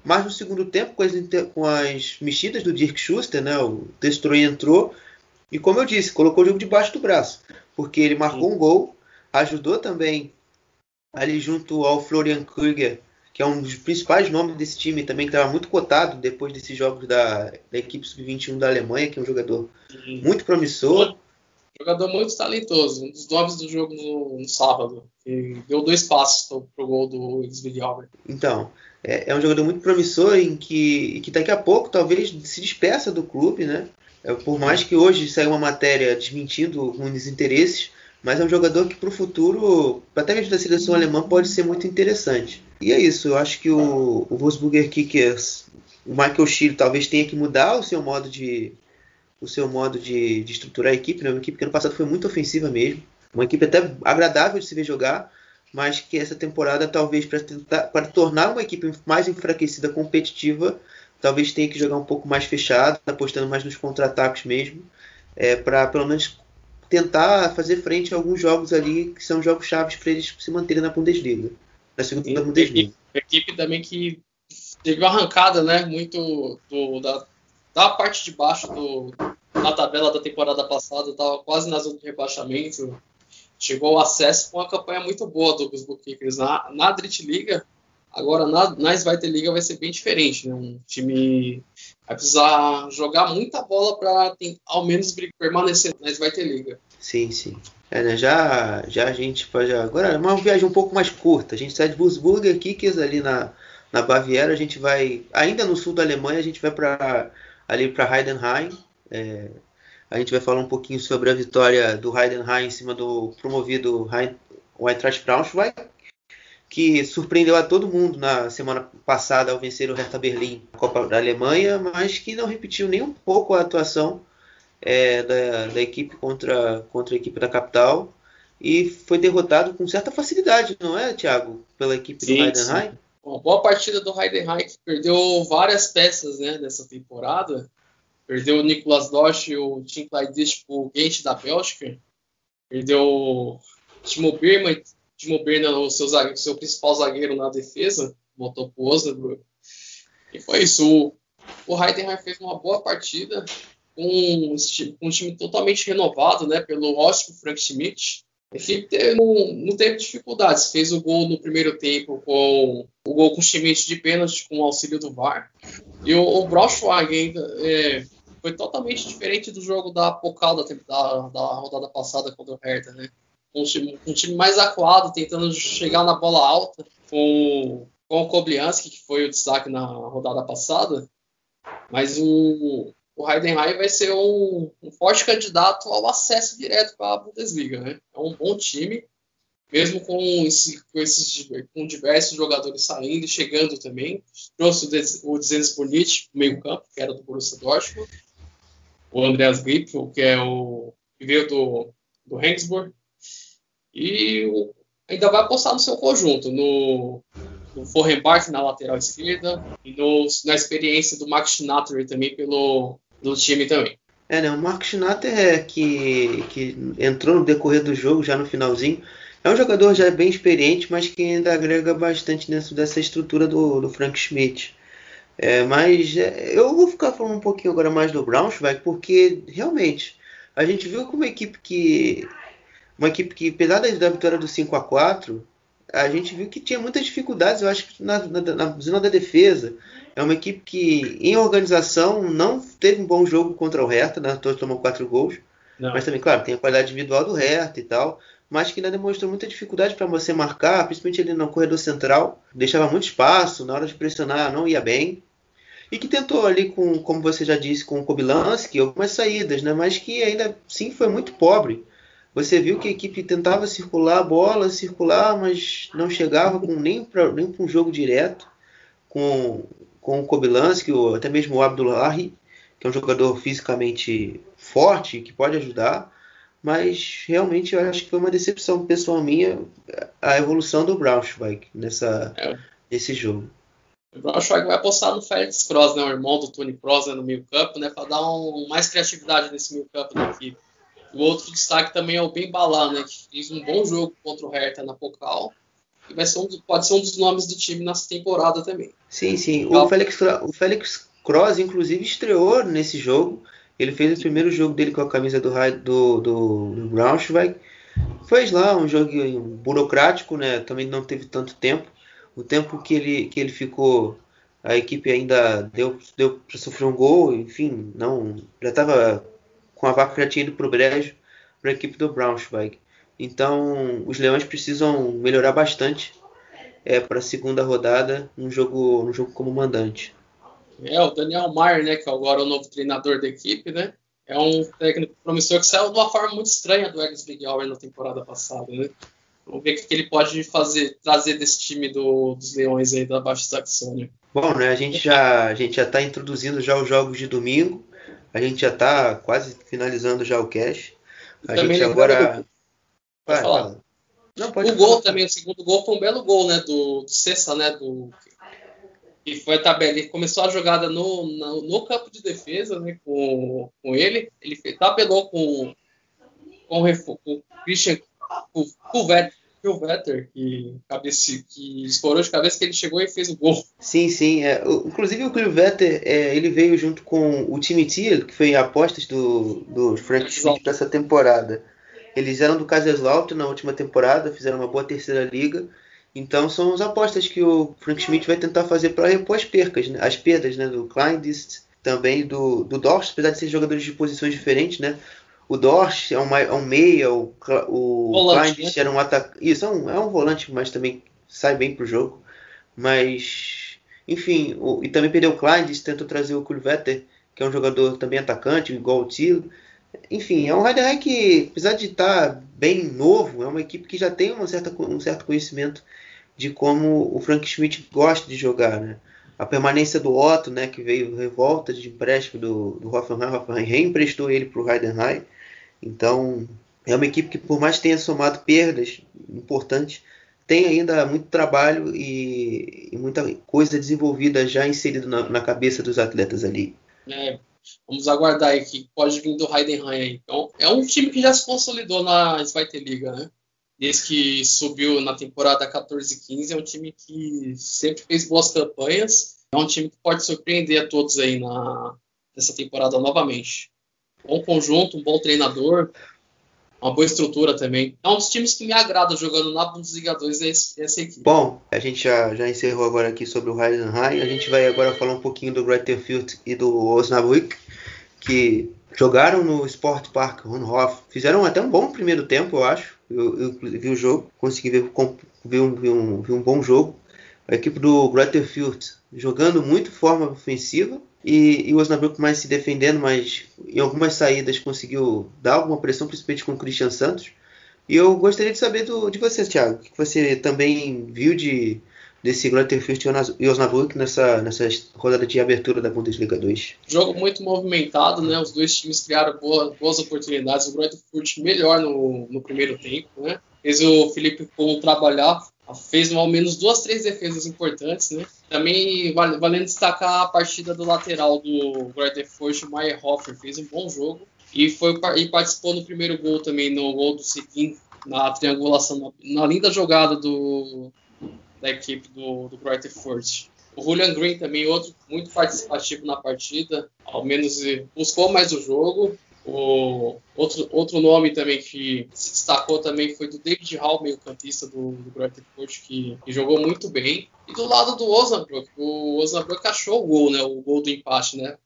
Mas no segundo tempo, com as, com as mexidas do Dirk Schuster, né? O Destroy entrou e, como eu disse, colocou o jogo debaixo do braço, porque ele marcou um gol, ajudou também ali junto ao Florian Krüger que é um dos principais nomes desse time também, que estava muito cotado depois desses jogos da, da equipe sub-21 da Alemanha, que é um jogador Sim. muito promissor. Jogador muito talentoso, um dos nomes do jogo no, no sábado. E deu dois passos pro gol do Albert. Então, é, é, um jogador muito promissor em que, que daqui a pouco talvez se despeça do clube, né? É, por mais que hoje saia uma matéria desmentindo muitos interesses, mas é um jogador que para o futuro, até mesmo da seleção alemã, pode ser muito interessante. E é isso, eu acho que o, o Wolfsburger Kickers, o Michael Schill talvez tenha que mudar o seu modo de o seu modo de, de estruturar a equipe, né? uma equipe que ano passado foi muito ofensiva mesmo, uma equipe até agradável de se ver jogar, mas que essa temporada talvez para tentar para tornar uma equipe mais enfraquecida, competitiva, talvez tenha que jogar um pouco mais fechado, apostando mais nos contra-ataques mesmo, é, para pelo menos tentar fazer frente a alguns jogos ali que são jogos chaves para eles se manterem na Bundesliga na segunda Bundesliga. Equipe também que teve uma arrancada, né, muito do, da, da parte de baixo do, da tabela da temporada passada, estava quase na zona de rebaixamento, chegou ao acesso com uma campanha muito boa do Gusburg Kickers na, na Drittliga, agora na, na Liga vai ser bem diferente, né, um time vai precisar jogar muita bola para ao menos permanecer na Liga. Sim, sim. É, né? já, já a gente pode. Agora é uma viagem um pouco mais curta. A gente sai de Würzburg é ali na, na Baviera. A gente vai. Ainda no sul da Alemanha, a gente vai para ali para Heidenheim. É, a gente vai falar um pouquinho sobre a vitória do Heidenheim em cima do promovido Eintracht Braunschweig, que surpreendeu a todo mundo na semana passada ao vencer o Hertha Berlim na Copa da Alemanha, mas que não repetiu nem um pouco a atuação é, da, da, equipe contra, contra a equipe da capital e foi derrotado com certa facilidade, não é, Thiago? Pela equipe sim, do Heidenheim? Sim. Uma boa partida do Heidenheim que perdeu várias peças né, nessa temporada. Perdeu o Nicolas Dosch e o Tim Clydish pro Gente da Bélgica. Perdeu o Timo Birman, Timo Birman, o seu, zagueiro, seu principal zagueiro na defesa. Botou pro Osnabrück. E foi isso. O, o Heidenheim fez uma boa partida com um, um time totalmente renovado né, pelo ótimo Frank Schmidt a equipe não, não, teve dificuldades. Fez o gol no primeiro tempo com o gol com Schmidt de pênalti com o auxílio do VAR. E o, o Braunschweig ainda é, foi totalmente diferente do jogo da Pokal da, da, da rodada passada contra o Hertha, né? Um time, um time mais acuado, tentando chegar na bola alta, com, com o Koblianski, que foi o destaque na rodada passada. Mas o, o Heidenheim vai ser um, um, forte candidato ao acesso direto para a Bundesliga. Né? É um bom time, mesmo com, esse, com, esses, com diversos jogadores saindo e chegando também. Trouxe o Dezenes Bonite no meio campo, que era do Borussia Dortmund. O Andreas Gripel, que é o que veio do, do Regensburg. E o, ainda vai apostar no seu conjunto, no, no Forrenbach na lateral esquerda e no, na experiência do Max Schnatter também pelo, do time também. É, né? O Mark Schnatter é que, que entrou no decorrer do jogo, já no finalzinho. É um jogador já bem experiente, mas que ainda agrega bastante dentro dessa estrutura do, do Frank Schmidt. É, mas é, eu vou ficar falando um pouquinho agora mais do Braunschweig, porque realmente a gente viu que uma equipe que. Uma equipe que, apesar da vitória do 5 a 4 a gente viu que tinha muitas dificuldades, eu acho que na, na, na zona da defesa. É uma equipe que, em organização, não teve um bom jogo contra o Hertha, né? Todos tomou quatro gols. Não. Mas também, claro, tem a qualidade individual do Hertha e tal. Mas que ainda demonstrou muita dificuldade para você marcar, principalmente ali no corredor central. Deixava muito espaço, na hora de pressionar não ia bem. E que tentou ali, com, como você já disse, com o Kobilanski, algumas saídas, né? Mas que ainda sim foi muito pobre. Você viu que a equipe tentava circular a bola, circular, mas não chegava com nem para nem um jogo direto. Com com o Kobylanski, ou até mesmo o Abdullahi, que é um jogador fisicamente forte, que pode ajudar, mas realmente eu acho que foi uma decepção pessoal minha a evolução do Braunschweig nessa, é. nesse jogo. O Braunschweig vai apostar no Felix Cross, né, o irmão do Tony Kroos né, no meio campo, né, para dar um, mais criatividade nesse meio campo da equipe. O outro destaque também é o Ben Balá, né, que fez um bom jogo contra o Hertha na Pokal e vai ser um, pode ser um dos nomes do time nessa temporada também. Sim, sim. O Félix, o Félix Cross, inclusive, estreou nesse jogo. Ele fez o primeiro jogo dele com a camisa do, do, do, do Braunschweig. Fez lá um jogo burocrático, né? Também não teve tanto tempo. O tempo que ele, que ele ficou, a equipe ainda deu, deu para sofrer um gol, enfim, não já estava com a vaca já tinha ido para o brejo para a equipe do Braunschweig. Então, os Leões precisam melhorar bastante é, para a segunda rodada no jogo, no jogo como mandante. É, o Daniel Maier, né, que agora é o novo treinador da equipe, né? É um técnico promissor que saiu de uma forma muito estranha do Eggs Big Hour na temporada passada, né? Vamos ver o que ele pode fazer, trazer desse time do, dos Leões aí da Baixa Saxônia. Bom, né, a gente já a gente já está introduzindo já os jogos de domingo. A gente já está quase finalizando já o cash. A gente agora Vai, falar. Não, pode o gol também, o segundo gol foi um belo gol, né? Do, do Cessa, né? Do, e foi a tabela. Ele começou a jogada no, no, no, campo de defesa, né? Com, com ele. Ele tabelou com, com, com, com o Christian com o Vetter, o Vetter que, cabeça, que estourou de cabeça que ele chegou e fez o gol. Sim, sim. É, o, inclusive o Clivetter, é, ele veio junto com o time Thiel, que foi apostas do, do Frank Schmidt para essa temporada. Eles eram do Kaiserslautern na última temporada, fizeram uma boa terceira liga. Então são as apostas que o Frank Schmidt vai tentar fazer para repor as percas, né? as perdas né? do Kleindist, também do, do Dorst, apesar de ser jogadores de posições diferentes, né? O Dorst é um, é um meia, o, o né? era um atacante. Isso, é um, é um volante, mas também sai bem pro jogo. Mas, enfim, o, e também perdeu o Kleindist, tentou trazer o Kulvetter, que é um jogador também atacante, igual o Tilo. Enfim, é um Heidenheim que, apesar de estar bem novo, é uma equipe que já tem uma certa, um certo conhecimento de como o Frank Schmidt gosta de jogar, né? A permanência do Otto, né, que veio revolta de empréstimo do, do Hoffenheim, Hoffenheim reemprestou ele para o Heidenheim. Então, é uma equipe que, por mais que tenha somado perdas importantes, tem ainda muito trabalho e, e muita coisa desenvolvida já inserida na, na, cabeça dos atletas ali. É, vamos aguardar aí que pode vir do Heidenheim. Então, é um time que já se consolidou na Zweite Liga, né? Desde que subiu na temporada 14-15, é um time que sempre fez boas campanhas. É um time que pode surpreender a todos aí na, nessa temporada novamente. Bom conjunto, um bom treinador, uma boa estrutura também. É um dos times que me agrada jogando na Bundesliga 2 essa equipe. Bom, a gente já, já encerrou agora aqui sobre o Heidenheim. A gente vai agora falar um pouquinho do Greuther Fürth e do Osnabrück, que jogaram no Sport Park. Fizeram até um bom primeiro tempo, eu acho. Eu, eu vi o jogo, consegui ver, um, um, um bom jogo. A equipe do Greuther Fürth jogando muito forma ofensiva e, e o Osnabrück mais se defendendo, mas em algumas saídas conseguiu dar alguma pressão, principalmente com o Christian Santos. E eu gostaria de saber do, de você, Thiago, o que você também viu de desse Fürth e Osnabrück nessa, nessa rodada de abertura da Bundesliga 2. Jogo muito movimentado, né? Os dois times criaram boa, boas oportunidades. O Fürth melhor no, no primeiro tempo, né? Fez o Felipe Coutinho trabalhar, fez ao menos duas, três defesas importantes, né? Também valendo destacar a partida do lateral do Greuther Fürth, o Meyerhofer, fez um bom jogo e foi e participou no primeiro gol também no gol do Seguin na triangulação, na, na linda jogada do da equipe do, do Greuther. O Julian Green também, outro muito participativo na partida, ao menos buscou mais o jogo. O outro, outro nome também que se destacou também foi do David Hall, meio campista do, do Greuther Fürth, que, que, jogou muito bem. E do lado do Osnabrück, o Osnabrück achou o gol, né, o gol do empate, né?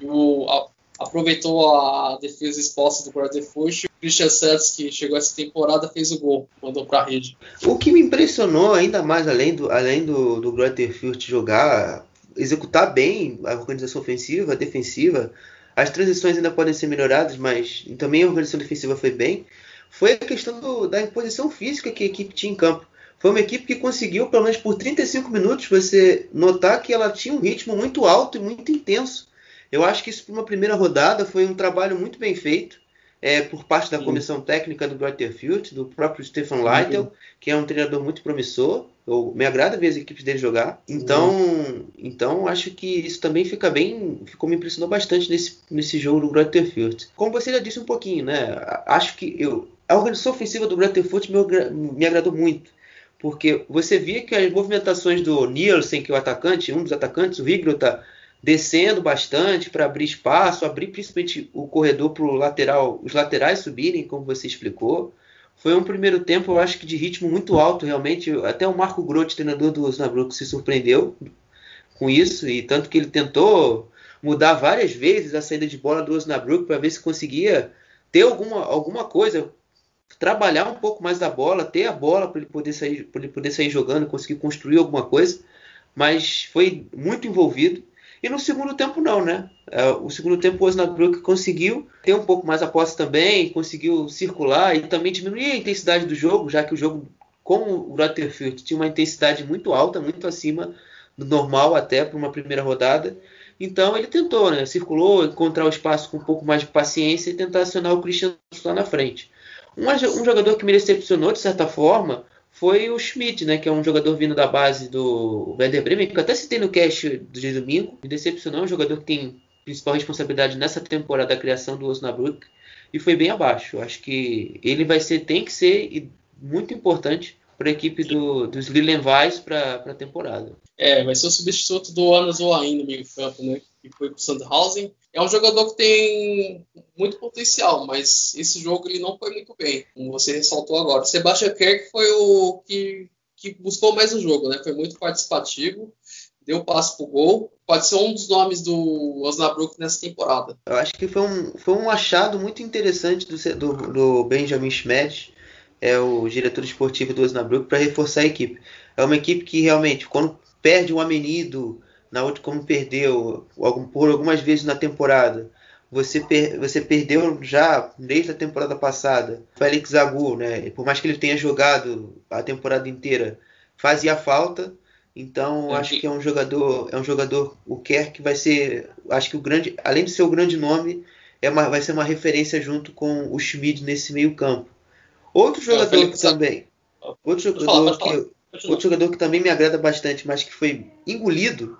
E o, a, aproveitou a defesa exposta do Fürth Christian Santos, que chegou essa temporada, fez o gol, mandou para a rede. O que me impressionou ainda mais, além do, além do, do Fürth jogar, executar bem a organização ofensiva, defensiva, as transições ainda podem ser melhoradas, mas também a organização defensiva foi bem, foi a questão do, da imposição física que a equipe tinha em campo. Foi uma equipe que conseguiu, pelo menos por 35 minutos, você notar que ela tinha um ritmo muito alto e muito intenso. Eu acho que isso, para uma primeira rodada, foi um trabalho muito bem feito é, por parte da Sim. comissão técnica do Fürth, do próprio Stefan Leitl, que é um treinador muito promissor. Eu, me agrada ver as equipes dele jogar. Então, então acho que isso também fica bem, ficou me impressionou bastante nesse, nesse jogo do Fürth. Como você já disse um pouquinho, né? Acho que eu, a organização ofensiva do Fürth me, me agradou muito. Porque você via que as movimentações do Nielsen, que é o atacante, um dos atacantes, o Higrota, descendo bastante para abrir espaço, abrir principalmente o corredor para lateral, os laterais subirem, como você explicou. Foi um primeiro tempo, eu acho que de ritmo muito alto, realmente. Até o Marco Grotti, treinador do Osnabrück, se surpreendeu com isso, e tanto que ele tentou mudar várias vezes a saída de bola do Osnabrück para ver se conseguia ter alguma, alguma coisa, trabalhar um pouco mais da bola, ter a bola para ele poder sair, para ele poder sair jogando, conseguir construir alguma coisa. Mas foi muito envolvido e no segundo tempo não, né? É, o segundo tempo o Osnabrück conseguiu ter um pouco mais a posse também, conseguiu circular e também diminuir a intensidade do jogo, já que o jogo com o Rutherford tinha uma intensidade muito alta, muito acima do normal até para uma primeira rodada. Então ele tentou, né? Circulou, encontrar o espaço com um pouco mais de paciência e tentar acionar o Christian lá na frente. Um jogador que me decepcionou de certa forma foi o Schmidt, né, que é um jogador vindo da base do Werder Bremen, que eu até citei no cast de domingo. Me decepcionou, é um jogador que tem principal responsabilidade nessa temporada da criação do Osnabrück e foi bem abaixo. Acho que ele vai ser, tem que ser muito importante para a equipe do, dos Lillenweiss para a temporada. É, vai ser o substituto do Ana Zoain no meio campo, né? Que foi para o Sandhausen. É um jogador que tem muito potencial, mas esse jogo ele não foi muito bem, como você ressaltou agora. Sebastian Kerk foi o que, que buscou mais o jogo, né? Foi muito participativo, deu passo pro gol. Pode ser um dos nomes do Osnabrück nessa temporada. Eu acho que foi um, foi um achado muito interessante do, do, do Benjamin Schmidt é o diretor esportivo do Osnabrück, para reforçar a equipe. É uma equipe que realmente, quando perde um amenido, na outra como perdeu por algumas vezes na temporada, você, per, você perdeu já desde a temporada passada. Félix Agu, né? Por mais que ele tenha jogado a temporada inteira, fazia falta. Então acho que é um jogador, é um jogador o Kerr que vai ser, acho que o grande, além de ser o grande nome, é uma, vai ser uma referência junto com o Schmid nesse meio campo. Outro jogador que também, outro jogador falar. que. Outro jogador que também me agrada bastante, mas que foi engolido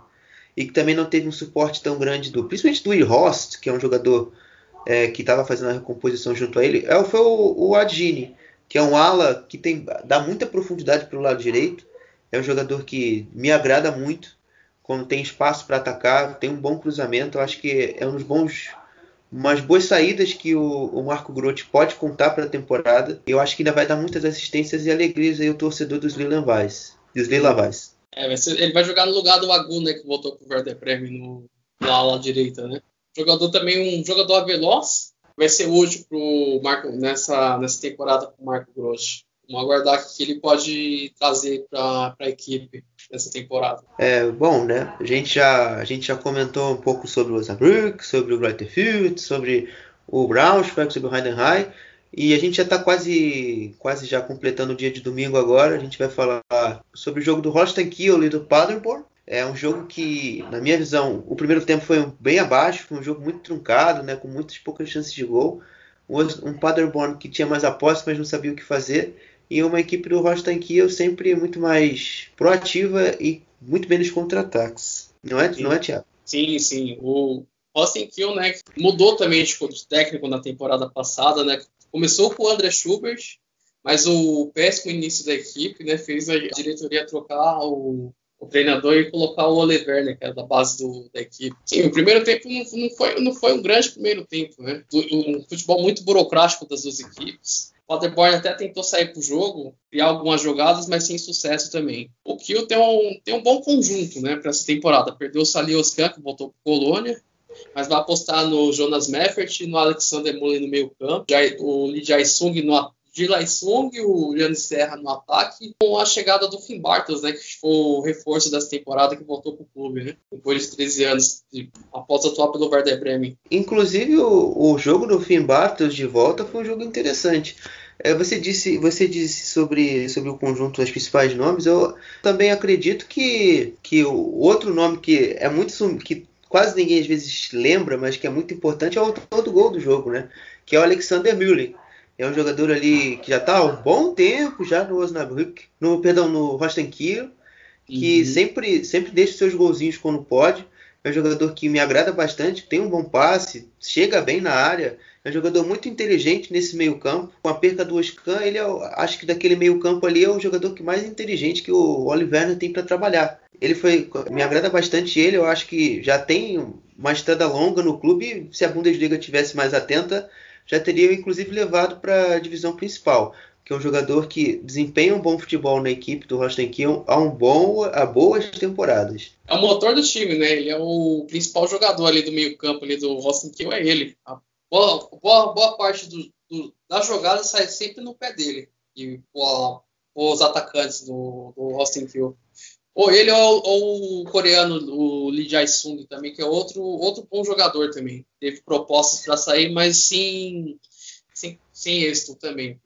e que também não teve um suporte tão grande do, principalmente do Horst, que é um jogador é, que estava fazendo a recomposição junto a ele, é, foi o, o Adjini, que é um ala que tem, dá muita profundidade para o lado direito. É um jogador que me agrada muito quando tem espaço para atacar, tem um bom cruzamento. Eu acho que é um dos bons, umas boas saídas que o, o Marco Grotti pode contar para a temporada. Eu acho que ainda vai dar muitas assistências e alegrias aí ao torcedor dos Weiss. Dos. É, vai ser- ele vai jogar no lugar do Agu, né, que voltou pro Werder Bremen no, na ala direita, né? Jogador também, um jogador veloz, vai ser útil pro Marco, nessa, nessa temporada com o Marco Grosso. Vamos aguardar o que ele pode trazer para a equipe nessa temporada. É, bom, né? A gente já, a gente já comentou um pouco sobre o Osnabrück, sobre o Fürth, sobre o Braunschweig, sobre o Heidenheim. E a gente já está quase, quase já completando o dia de domingo agora. A gente vai falar sobre o jogo do Holstein Kiel e do Paderborn. É um jogo que, na minha visão, o primeiro tempo foi bem abaixo, foi um jogo muito truncado, né, com muitas poucas chances de gol. Um Paderborn que tinha mais apostas, mas não sabia o que fazer. E uma equipe do Holstein Kiel sempre muito mais proativa e muito bem nos contra-ataques. Não é, não é, Thiago? Sim, sim. O Austin Kiel, né, mudou também tipo, de técnico na temporada passada, né? Começou com o André Schubert, mas o péssimo início da equipe, né, fez a diretoria trocar o, o treinador e colocar o Oliver, né, que era da base do, da equipe. Sim, o primeiro tempo não, não, foi, não foi um grande primeiro tempo, né? Um futebol muito burocrático das duas equipes. O Paderborn até tentou sair pro jogo, criar algumas jogadas, mas sem sucesso também. O Kiel tem um, tem um bom conjunto, né, para essa temporada. Perdeu o Salioscan, que voltou pro Colônia, mas vai apostar no Jonas Meffert, no Alexander Mullen no meio campo, o Lee Jae-sung no Dilai Sung o Gianni Serra no ataque, com a chegada do Finn Bartels, né, que foi o reforço dessa temporada que voltou pro clube, né, depois de 13 anos, de, após atuar pelo Werder Bremen. Inclusive, o, o jogo do Finn Bartels de volta foi um jogo interessante. É, você disse, você disse sobre, sobre o conjunto dos principais nomes. Eu também acredito que, que o outro nome que é muito que quase ninguém às vezes lembra, mas que é muito importante é o autor do gol do jogo, né? Que é o Alexander Müller. É um jogador ali que já está há um bom tempo já no Osnabrück, no perdão, no Holstein Kiel, que uhum. sempre sempre deixa seus golzinhos quando pode. É um jogador que me agrada bastante, tem um bom passe, chega bem na área. É um jogador muito inteligente nesse meio campo. Com a perca do Oscan, ele é, acho que daquele meio campo ali é o jogador que mais inteligente que o Oliver tem para trabalhar. Ele foi, me agrada bastante ele. Eu acho que já tem uma estrada longa no clube. Se a Bundesliga tivesse mais atenta, já teria inclusive levado para a divisão principal. Que é um jogador que desempenha um bom futebol na equipe do Kiel há um bom, há boas temporadas. É o motor do time, né? Ele é o principal jogador ali do meio campo ali do Kiel é ele. A boa, boa, boa parte do, do, da jogada sai sempre no pé dele. E os atacantes do, do Holstein Kiel. Ou ele ou, ou, o coreano, o Lee Jae-sung também, que é outro, outro bom jogador também. Teve propostas para sair, mas sim, sem, sem êxito também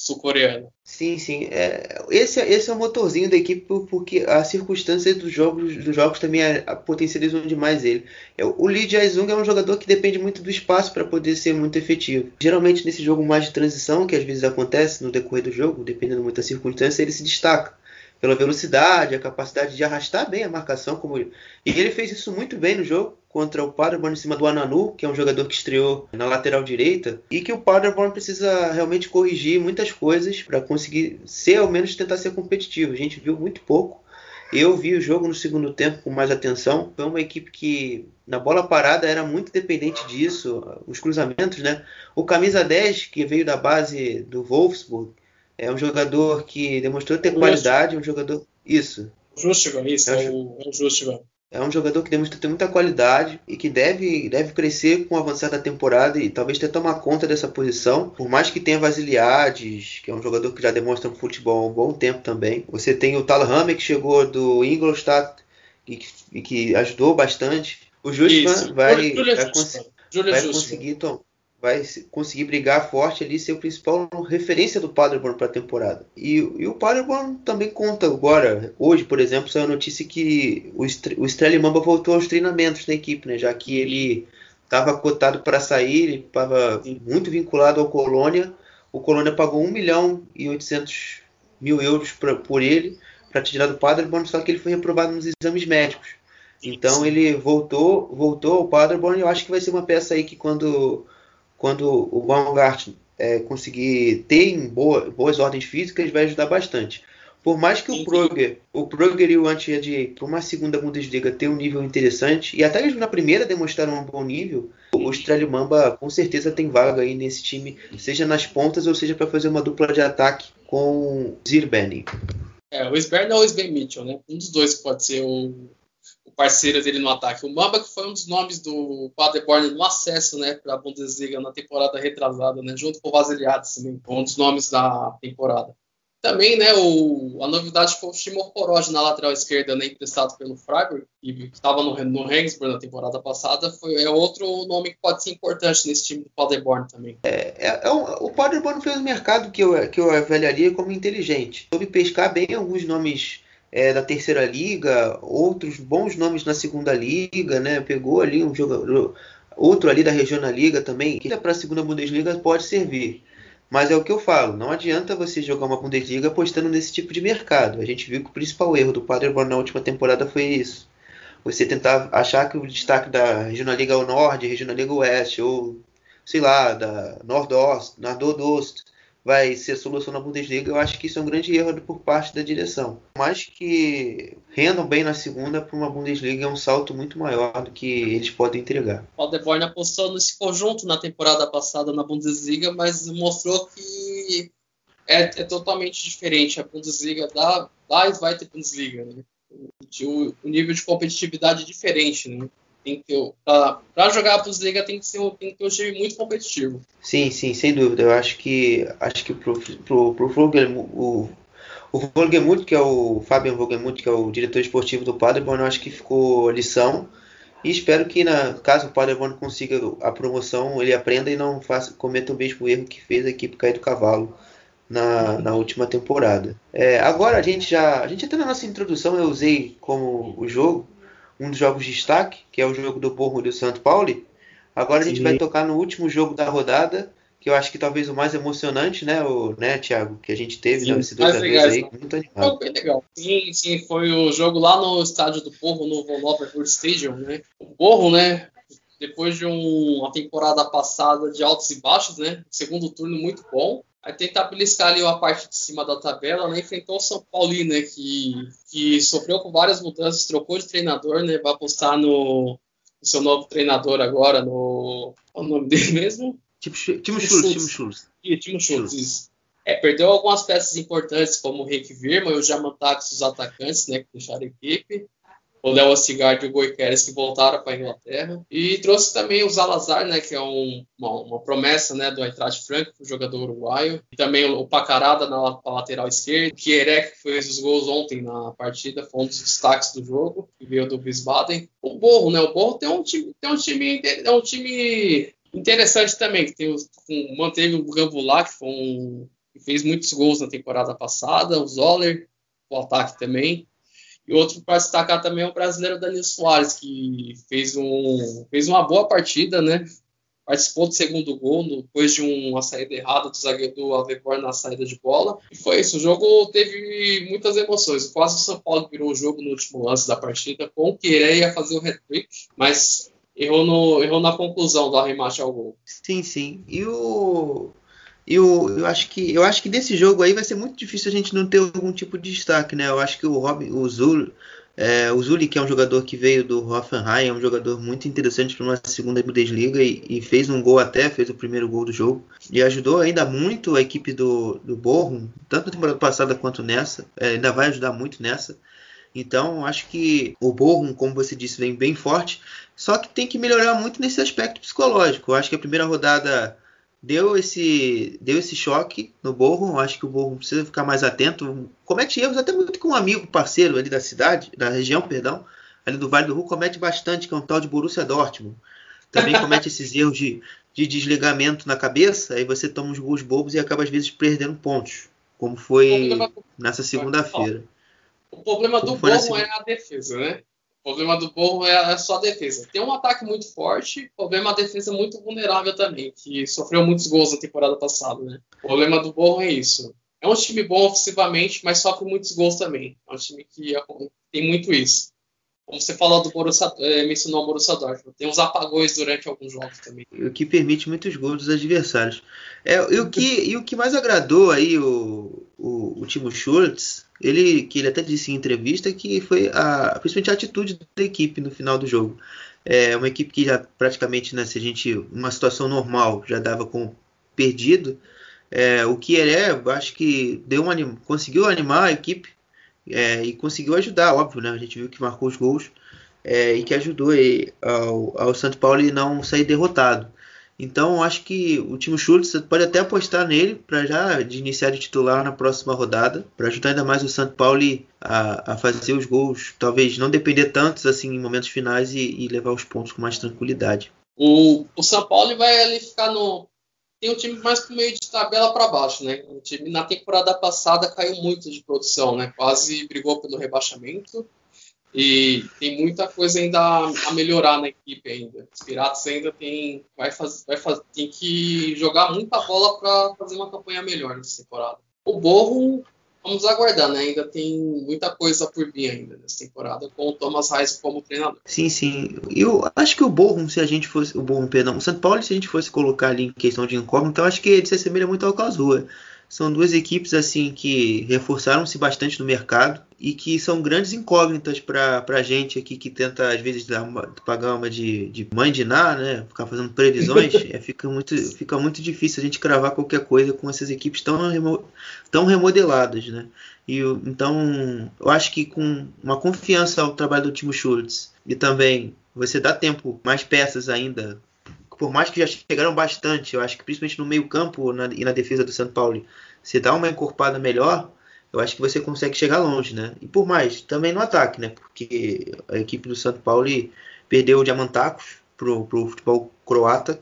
sul-coreano. Sim, sim. É, esse, esse é o motorzinho da equipe porque as circunstâncias dos jogos, dos jogos também potencializam demais ele. O Lee Jae-sung é um jogador que depende muito do espaço para poder ser muito efetivo. Geralmente nesse jogo mais de transição, que às vezes acontece no decorrer do jogo, dependendo muito da circunstância, ele se destaca pela velocidade, a capacidade de arrastar bem a marcação. Como... E ele fez isso muito bem no jogo contra o Paderborn em cima do Ananu, que é um jogador que estreou na lateral direita, e que o Paderborn precisa realmente corrigir muitas coisas para conseguir ser, ao menos tentar ser competitivo. A gente viu muito pouco. Eu vi o jogo no segundo tempo com mais atenção. Foi uma equipe que na bola parada era muito dependente disso, os cruzamentos, né? O camisa 10, que veio da base do Wolfsburg, é um jogador que demonstrou ter qualidade, um jogador. Isso. Justivan, isso, é, o, é o Justivan. É um jogador que demonstrou ter muita qualidade e que deve, deve crescer com o avançar da temporada e talvez ter tomar conta dessa posição. Por mais que tenha Vasiliades, que é um jogador que já demonstra um futebol há um bom tempo também. Você tem o Talhammer, que chegou do Ingolstadt e que, e que ajudou bastante. O Justman vai, vai, cons vai conseguir tomar. Vai conseguir brigar forte ali, ser o principal referência do Paderborn para a temporada. E, e, o Paderborn também conta agora, hoje, por exemplo, saiu a notícia que o, o Strelly Mamba voltou aos treinamentos da equipe, né? Já que ele estava cotado para sair, ele estava muito vinculado ao Colônia. O Colônia pagou 1 milhão e 800 mil euros pra, por ele para tirar do Paderborn, só que ele foi reprovado nos exames médicos. Então ele voltou, voltou ao Paderborn e eu acho que vai ser uma peça aí que quando quando o Baumgart é, conseguir ter em boa, boas ordens físicas, vai ajudar bastante. Por mais que o Proger, o Proger e o Antied para uma segunda Bundesliga ter um nível interessante, e até mesmo na primeira demonstraram um bom nível, o Strelimamba com certeza tem vaga aí nesse time, seja nas pontas ou seja para fazer uma dupla de ataque com Zirben. É, o Sberna ou o Sven Mitchell, né? Um dos dois pode ser o, parceiro dele no ataque. O Mamba, que foi um dos nomes do Paderborn no acesso né, para a Bundesliga na temporada retrasada, né, junto com o Vasiliades também, um dos nomes da temporada. Também, né, o, a novidade foi o Shimon Poroj na lateral esquerda, né, emprestado pelo Freiburg, que estava no, no Regensburg na temporada passada. Foi, é outro nome que pode ser importante nesse time do Paderborn também. É, é, é um, o Paderborn fez um mercado que eu, que eu avaliaria como inteligente. Soube pescar bem alguns nomes é, da terceira liga, outros bons nomes na segunda liga, né? Pegou ali um jogador, outro ali da regional liga também, que para a segunda Bundesliga pode servir. Mas é o que eu falo, não adianta você jogar uma Bundesliga apostando nesse tipo de mercado. A gente viu que o principal erro do Paderborn na última temporada foi isso. Você tentar achar que o destaque da Regional Liga Norte, Regional Liga Oeste, ou sei lá, da Nordost, Nordost, vai ser a solução na Bundesliga, eu acho que isso é um grande erro por parte da direção. Mas que rendam bem na segunda para uma Bundesliga é um salto muito maior do que eles podem entregar. O Paderborn apostou nesse conjunto na temporada passada na Bundesliga, mas mostrou que é, é totalmente diferente a Bundesliga da, da Zweite Bundesliga. Né? O, o nível de competitividade é diferente, né? Tem que para jogar a Bundesliga tem que ser tem que ter um time muito competitivo. Sim, sim, sem dúvida. Eu acho que acho que pro pro, pro Vogel, o o Vogelmuth, que é o Fabian Vogelmuth, que é o diretor esportivo do Paderborn, eu acho que ficou lição. E espero que, na, caso o Paderborn consiga a promoção, ele aprenda e não faça, cometa o mesmo erro que fez a equipe cair do cavalo na, na última temporada. É, agora a gente já. A gente até na nossa introdução eu usei como o jogo um dos jogos de destaque, que é o jogo do Porro do Santo Paulo. Agora a gente Sim. vai tocar no último jogo da rodada, que eu acho que talvez o mais emocionante, né, o, né Thiago, que a gente teve sim, nesse dois vez aí, muito animado. Foi bem legal. Sim, sim, foi o jogo lá no estádio do Porro, no Von Stadium, né? O Porro, né, depois de um, uma temporada passada de altos e baixos, né, segundo turno muito bom, Aí tentar beliscar ali a parte de cima da tabela, né? Enfrentou o São Paulo, né? Que, que sofreu com várias mudanças, trocou de treinador, né? Vai apostar no, no seu novo treinador agora, no. Qual é o nome dele mesmo? Timo Schultz. Timo Schultz. Timo Schultz, isso. É, perdeu algumas peças importantes, como o Rick Virma e o Jamantax, os atacantes, né? Que deixaram a equipe o Léo Cigard e o Goiqueres que voltaram para a Inglaterra. E trouxe também o Zalazar, né, que é um, uma, uma, promessa né, do Eintracht Frankfurt, jogador uruguaio. E também o Pacarada na lateral esquerda. O Kierek, que fez os gols ontem na partida, foi um dos destaques do jogo, que veio do Wiesbaden. O Borro, né, o Borro tem um time, tem um time, é um time interessante também, que tem um, manteve o Gambulá, que, foi um, que fez muitos gols na temporada passada, o Zoller, o ataque também. E outro para destacar também é o brasileiro Danilo Soares, que fez, um, fez uma boa partida, né? Participou do segundo gol depois de uma saída errada do zagueiro do Avepor na saída de bola. E foi isso. O jogo teve muitas emoções. Quase o São Paulo virou o jogo no último lance da partida, com o Quereia fazer o hat-trick, mas errou, no, errou na conclusão do arremate ao gol. Sim, sim. E o, eu, eu, acho que, eu acho que desse jogo aí vai ser muito difícil a gente não ter algum tipo de destaque, né? Eu acho que o Robin, o Zul, é, o Zuli, que é um jogador que veio do Hoffenheim, é um jogador muito interessante para uma segunda Bundesliga e, e, fez um gol até, fez o primeiro gol do jogo. E ajudou ainda muito a equipe do, do Bochum, tanto na temporada passada quanto nessa. É, ainda vai ajudar muito nessa. Então, acho que o Bochum, como você disse, vem bem forte. Só que tem que melhorar muito nesse aspecto psicológico. Eu acho que a primeira rodada deu esse, deu esse choque no Borro. Acho que o Borro precisa ficar mais atento. Comete erros até muito com um amigo, parceiro ali da cidade, da região, perdão, ali do Vale do Rio, comete bastante, que é um tal de Borussia Dortmund. Também [LAUGHS] comete esses erros de, de desligamento na cabeça, aí você toma uns gols bobos e acaba às vezes perdendo pontos, como foi nessa segunda-feira. O problema do na Borrom é a defesa, né? O problema do Borrom é só a defesa. Tem um ataque muito forte, o problema é a defesa muito vulnerável também, que sofreu muitos gols na temporada passada, né? O problema do Borrom é isso. É um time bom ofensivamente, mas sofre muitos gols também. É um time que tem muito isso. Como você falou do Borussia, eh, mencionou o Borussia Dortmund, tem uns apagões durante alguns jogos também. O que permite muitos gols dos adversários. É, e, o que, e o que mais agradou aí o, o, o Timo Schultz, ele, que ele até disse em entrevista que foi a, principalmente a atitude da equipe no final do jogo. É uma equipe que já praticamente, né, se a gente, uma situação normal, já dava com perdido. É, o que ele é, acho que deu um anim, conseguiu animar a equipe é, e conseguiu ajudar, óbvio, né? A gente viu que marcou os gols é, e que ajudou aí ao, ao Santo Paulo não sair derrotado. Então, acho que o time Schultz pode até apostar nele para já de iniciar de titular na próxima rodada, para ajudar ainda mais o Santo Paulo a, a, fazer os gols, talvez não depender tantos assim em momentos finais e, e levar os pontos com mais tranquilidade. O, o São Paulo vai ali ficar no tem um time mais pro meio de tabela para baixo, né? O time na temporada passada caiu muito de produção, né? Quase brigou pelo rebaixamento e tem muita coisa ainda a melhorar na equipe ainda. Os Piratas ainda tem vai fazer, vai fazer, tem que jogar muita bola para fazer uma campanha melhor nessa temporada. O Borro vamos aguardar, né? Ainda tem muita coisa por vir ainda nessa temporada com o Thomas Reis como treinador. Sim, sim. Eu acho que o Borrom, se a gente fosse. O Borrom, perdão, o São Paulo, se a gente fosse colocar ali em questão de incógnita, eu acho que ele se assemelha muito ao Karlsruhe. São duas equipes assim que reforçaram-se bastante no mercado e que são grandes incógnitas para a gente aqui que tenta às vezes dar uma, pagar uma de, de mãe de Ná, né? Ficar fazendo previsões, [LAUGHS] é, fica, muito, fica muito difícil a gente cravar qualquer coisa com essas equipes tão, remo, tão remodeladas, né? E, então, eu acho que com uma confiança ao trabalho do Timo Schultz e também você dá tempo, mais peças ainda por mais que já chegaram bastante, eu acho que principalmente no meio campo na, e na defesa do São Paulo, se dá uma encorpada melhor, eu acho que você consegue chegar longe, né? E por mais, também no ataque, né? Porque a equipe do São Paulo perdeu o Diamantacos pro, pro futebol croata,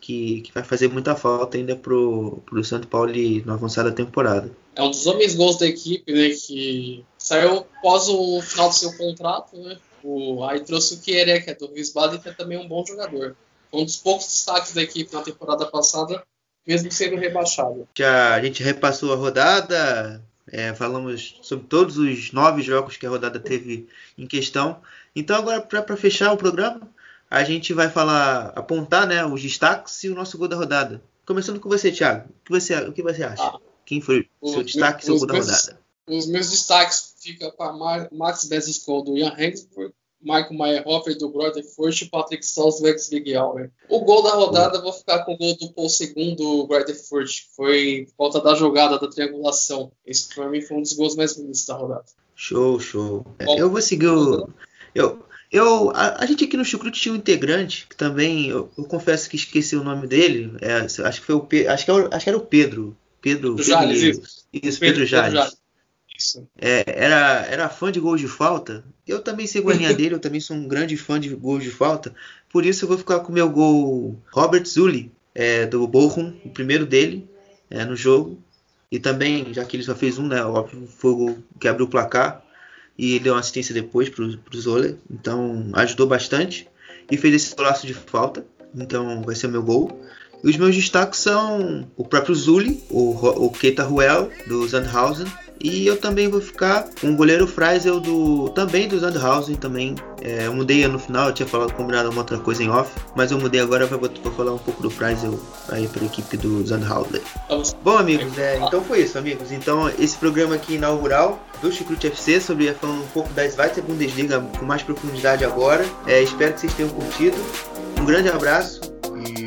que, que vai fazer muita falta ainda pro, pro São Paulo no avançar da temporada. É um dos homens gols da equipe, né? Que saiu após o final do seu contrato, né? O, aí trouxe o Kieré, que é do Wiesbaden, que é também um bom jogador um dos poucos destaques da equipe na temporada passada, mesmo sendo rebaixado. Já a gente repassou a rodada, é, falamos sobre todos os nove jogos que a rodada teve em questão. Então agora para fechar o programa, a gente vai falar, apontar, né, os destaques e o nosso gol da rodada. Começando com você, Thiago. O que você, o que você acha? Ah, Quem foi o seu destaque e seu gol da rodada? Os meus destaques ficam para Max Bezesco do Ian Hansburg, Michael Meyerhofer do Grotefurt e Patrick Sals do Ex-Vigial. Né? O gol da rodada, vou ficar com o gol do Paul II do Grotefurt, que foi por conta da jogada, da triangulação. Esse para mim foi um dos gols mais bonitos da rodada. Show, show. Bom, eu vou seguir o... Eu, eu, a, a, gente aqui no Chucrute tinha um integrante que também, eu, eu, confesso que esqueci o nome dele. É, acho que foi o acho que, era, acho que era o Pedro. Pedro, Jales, Pedro, isso. isso. Pedro, Pedro Jales. Pedro Jales. É, era, era fã de gols de falta. Eu também sigo a linha [LAUGHS] dele, eu também sou um grande fã de gols de falta. Por isso eu vou ficar com o meu gol Robert Zulli, é, do Bochum, o primeiro dele é, no jogo. E também, já que ele só fez um, né? Óbvio, foi o gol que abriu o placar. E deu uma assistência depois pro, pro Zoller. Então ajudou bastante. E fez esse laço de falta. Então vai ser o meu gol. E os meus destaques são o próprio Zulli, o, o Keita Ruel, do Sandhausen e eu também vou ficar com o goleiro Freisel do também do Sandhausen também. É, eu mudei no final, eu tinha falado combinado uma outra coisa em off, mas eu mudei agora para falar um pouco do Freisel aí para a equipe do Sandhausen. Bom amigos, é, então foi isso amigos. Então esse programa aqui inaugural do Chucrute FC sobre falando um pouco da Zweite Bundesliga com mais profundidade agora. É, espero que vocês tenham curtido. Um grande abraço e